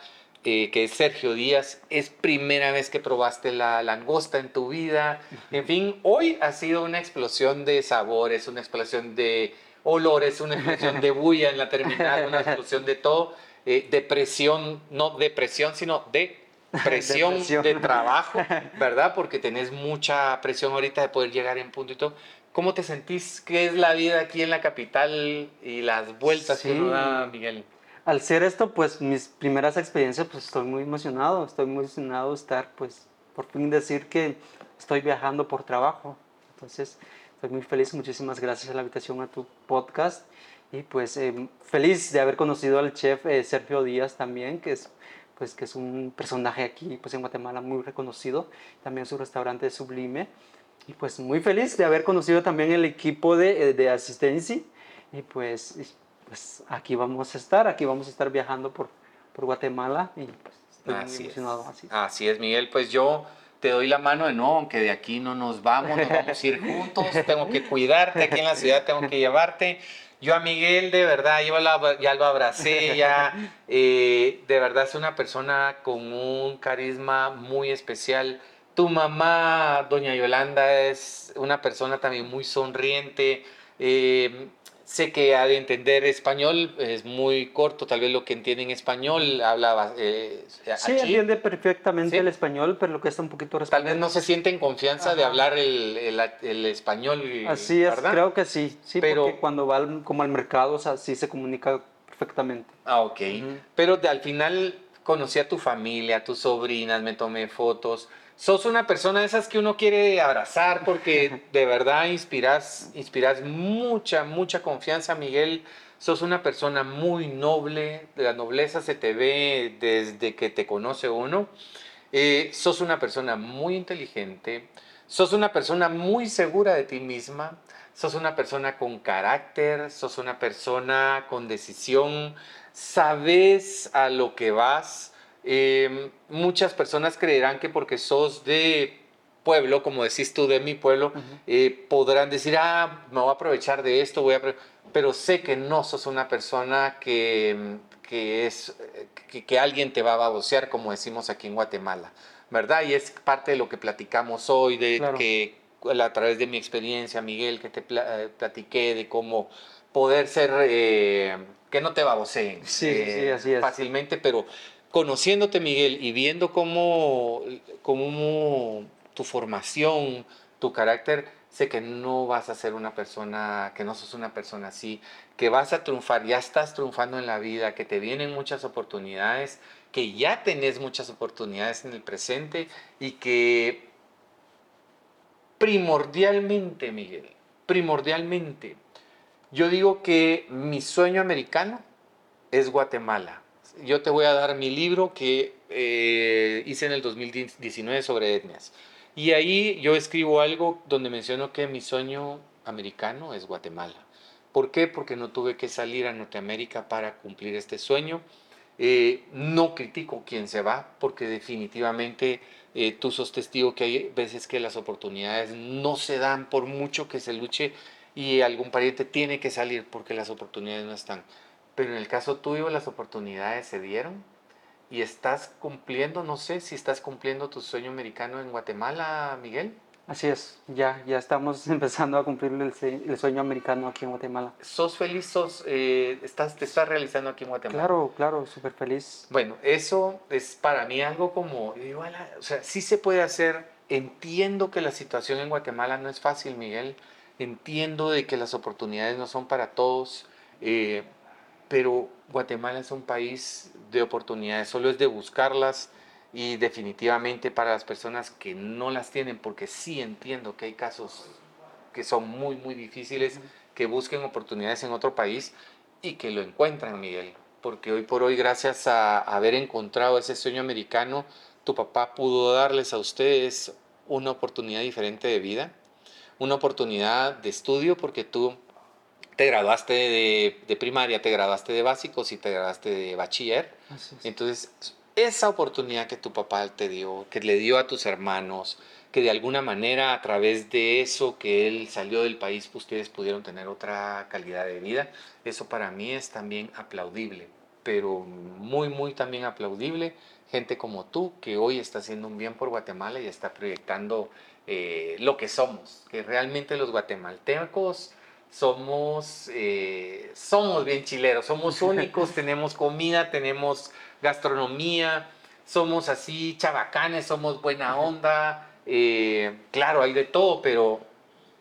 eh, que es Sergio Díaz. Es primera vez que probaste la langosta en tu vida. En fin, hoy ha sido una explosión de sabores, una explosión de olores, una explosión de bulla en la terminal, una explosión de todo. depresión, no depresión, sino de presión de trabajo, ¿verdad? Porque tenés mucha presión ahorita de poder llegar en punto y todo. ¿Cómo te sentís? ¿Qué es la vida aquí en la capital y las vueltas que uno da, Miguel? Al ser esto, pues mis primeras experiencias, pues estoy muy emocionado, estoy muy emocionado de estar, pues por fin decir que estoy viajando por trabajo. Entonces, estoy muy feliz, muchísimas gracias a la invitación a tu podcast y pues eh, feliz de haber conocido al chef eh, Sergio Díaz también, que es pues que es un personaje aquí pues en Guatemala muy reconocido, también su restaurante es Sublime y pues muy feliz de haber conocido también el equipo de, eh, de asistencia y pues, pues aquí vamos a estar, aquí vamos a estar viajando por, por Guatemala y pues estoy así muy emocionado. Es. Así. así es, Miguel. Pues yo te doy la mano de no, aunque de aquí no nos vamos, nos vamos a ir juntos, tengo que cuidarte aquí en la ciudad, tengo que llevarte. Yo a Miguel, de verdad, yo la, ya lo abracé, ya, eh, de verdad es una persona con un carisma muy especial. Tu mamá, doña Yolanda, es una persona también muy sonriente. Eh, sé que ha de entender español, es muy corto, tal vez lo que entiende en español, habla... Eh, Sí, entiende perfectamente Sí. el español, pero lo que está un poquito Tal vez no se siente en confianza de Ajá. hablar el, el- el español, Así es, ¿verdad? creo que sí, sí, Pero- porque cuando va al- como al mercado, o sea, sí se comunica perfectamente. Ah, ok. Ujú. Pero de- al final conocí a tu familia, a tus sobrinas, me tomé fotos. Sos una persona de esas que uno quiere abrazar porque de verdad inspiras, inspiras mucha, mucha confianza, Miguel. Sos una persona muy noble, la nobleza se te ve desde que te conoce uno. Eh, sos una persona muy inteligente, sos una persona muy segura de ti misma, sos una persona con carácter, sos una persona con decisión, sabes a lo que vas. Eh, muchas personas creerán que porque sos de pueblo, como decís tú, de mi pueblo, eh, podrán decir, ah, me voy a aprovechar de esto, voy a... apro-". Pero sé que no sos una persona que, que es, que, que alguien te va a babosear, como decimos aquí en Guatemala, ¿verdad? Y es parte de lo que platicamos hoy, de Claro. que a través de mi experiencia, Miguel, que te eh, platiqué de cómo poder ser, eh, que no te baboseen Sí, sí, sí, así es. fácilmente, pero conociéndote, Miguel, y viendo cómo, cómo tu formación, tu carácter, sé que no vas a ser una persona, que no sos una persona así, que vas a triunfar, ya estás triunfando en la vida, que te vienen muchas oportunidades, que ya tenés muchas oportunidades en el presente y que primordialmente, Miguel, primordialmente, yo digo que mi sueño americano es Guatemala. Yo te voy a dar mi libro que eh, hice en el 2019 sobre etnias. Y ahí yo escribo algo donde menciono que mi sueño americano es Guatemala. ¿Por qué? Porque no tuve que salir a Norteamérica para cumplir este sueño. Eh, no critico quien se va, porque definitivamente eh, tú sos testigo que hay veces que las oportunidades no se dan por mucho que se luche y algún pariente tiene que salir porque las oportunidades no están. Pero en el caso tuyo las oportunidades se dieron y estás cumpliendo, no sé si estás cumpliendo tu sueño americano en Guatemala, Miguel. Así es, ya, ya estamos empezando a cumplir el, el sueño americano aquí en Guatemala. ¿Sos feliz? Sos, eh, estás, ¿Te estás realizando aquí en Guatemala? Claro, claro, súper feliz. Bueno, eso es para mí algo como, digo, o sea, sí se puede hacer. Entiendo que la situación en Guatemala no es fácil, Miguel. Entiendo de que las oportunidades no son para todos, eh, pero Guatemala es un país de oportunidades, solo es de buscarlas y definitivamente para las personas que no las tienen, porque sí entiendo que hay casos que son muy, muy difíciles, que busquen oportunidades en otro país y que lo encuentran, Miguel. Porque hoy por hoy, gracias a haber encontrado ese sueño americano, tu papá pudo darles a ustedes una oportunidad diferente de vida, una oportunidad de estudio, porque tú te graduaste de, de primaria, te graduaste de básicos y te graduaste de bachiller. Así es. Entonces, esa oportunidad que tu papá te dio, que le dio a tus hermanos, que de alguna manera a través de eso que él salió del país, pues ustedes pudieron tener otra calidad de vida, eso para mí es también aplaudible, pero muy, muy también aplaudible. Gente como tú que hoy está haciendo un bien por Guatemala y está proyectando eh, lo que somos, que realmente los guatemaltecos somos, eh, somos bien chileros, somos únicos, tenemos comida, tenemos gastronomía, somos así chabacanes, somos buena onda, eh, claro, hay de todo, pero,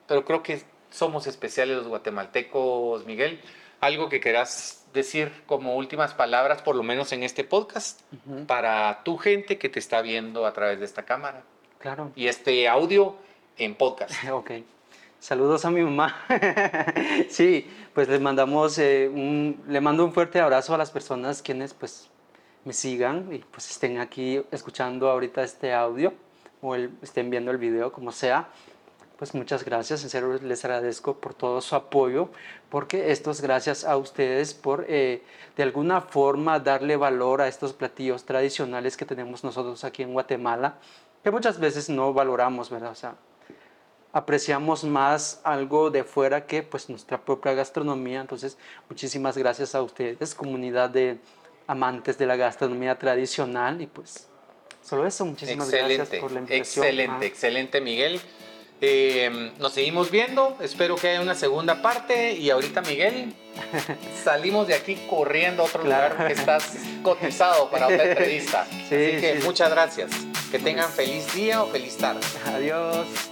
pero creo que somos especiales los guatemaltecos, Miguel. Algo que quieras decir como últimas palabras, por lo menos en este podcast, Ujú, para tu gente que te está viendo a través de esta cámara Claro. y este audio en podcast. Ok. Saludos a mi mamá. sí, pues les mandamos eh, un, le mando un fuerte abrazo a las personas quienes pues me sigan y pues estén aquí escuchando ahorita este audio o estén viendo el video, como sea. Pues muchas gracias, en serio les agradezco por todo su apoyo, porque esto es gracias a ustedes por eh, de alguna forma darle valor a estos platillos tradicionales que tenemos nosotros aquí en Guatemala, que muchas veces no valoramos, ¿verdad? O sea, apreciamos más algo de fuera que pues nuestra propia gastronomía. Entonces, muchísimas gracias a ustedes, comunidad de amantes de la gastronomía tradicional y pues solo eso, muchísimas gracias por la invitación. Excelente, excelente Miguel. Eh, nos seguimos viendo, espero que haya una segunda parte y ahorita Miguel, salimos de aquí corriendo a otro lugar que estás cotizado para otra entrevista. Así que muchas gracias, que tengan feliz día o feliz tarde. Adiós.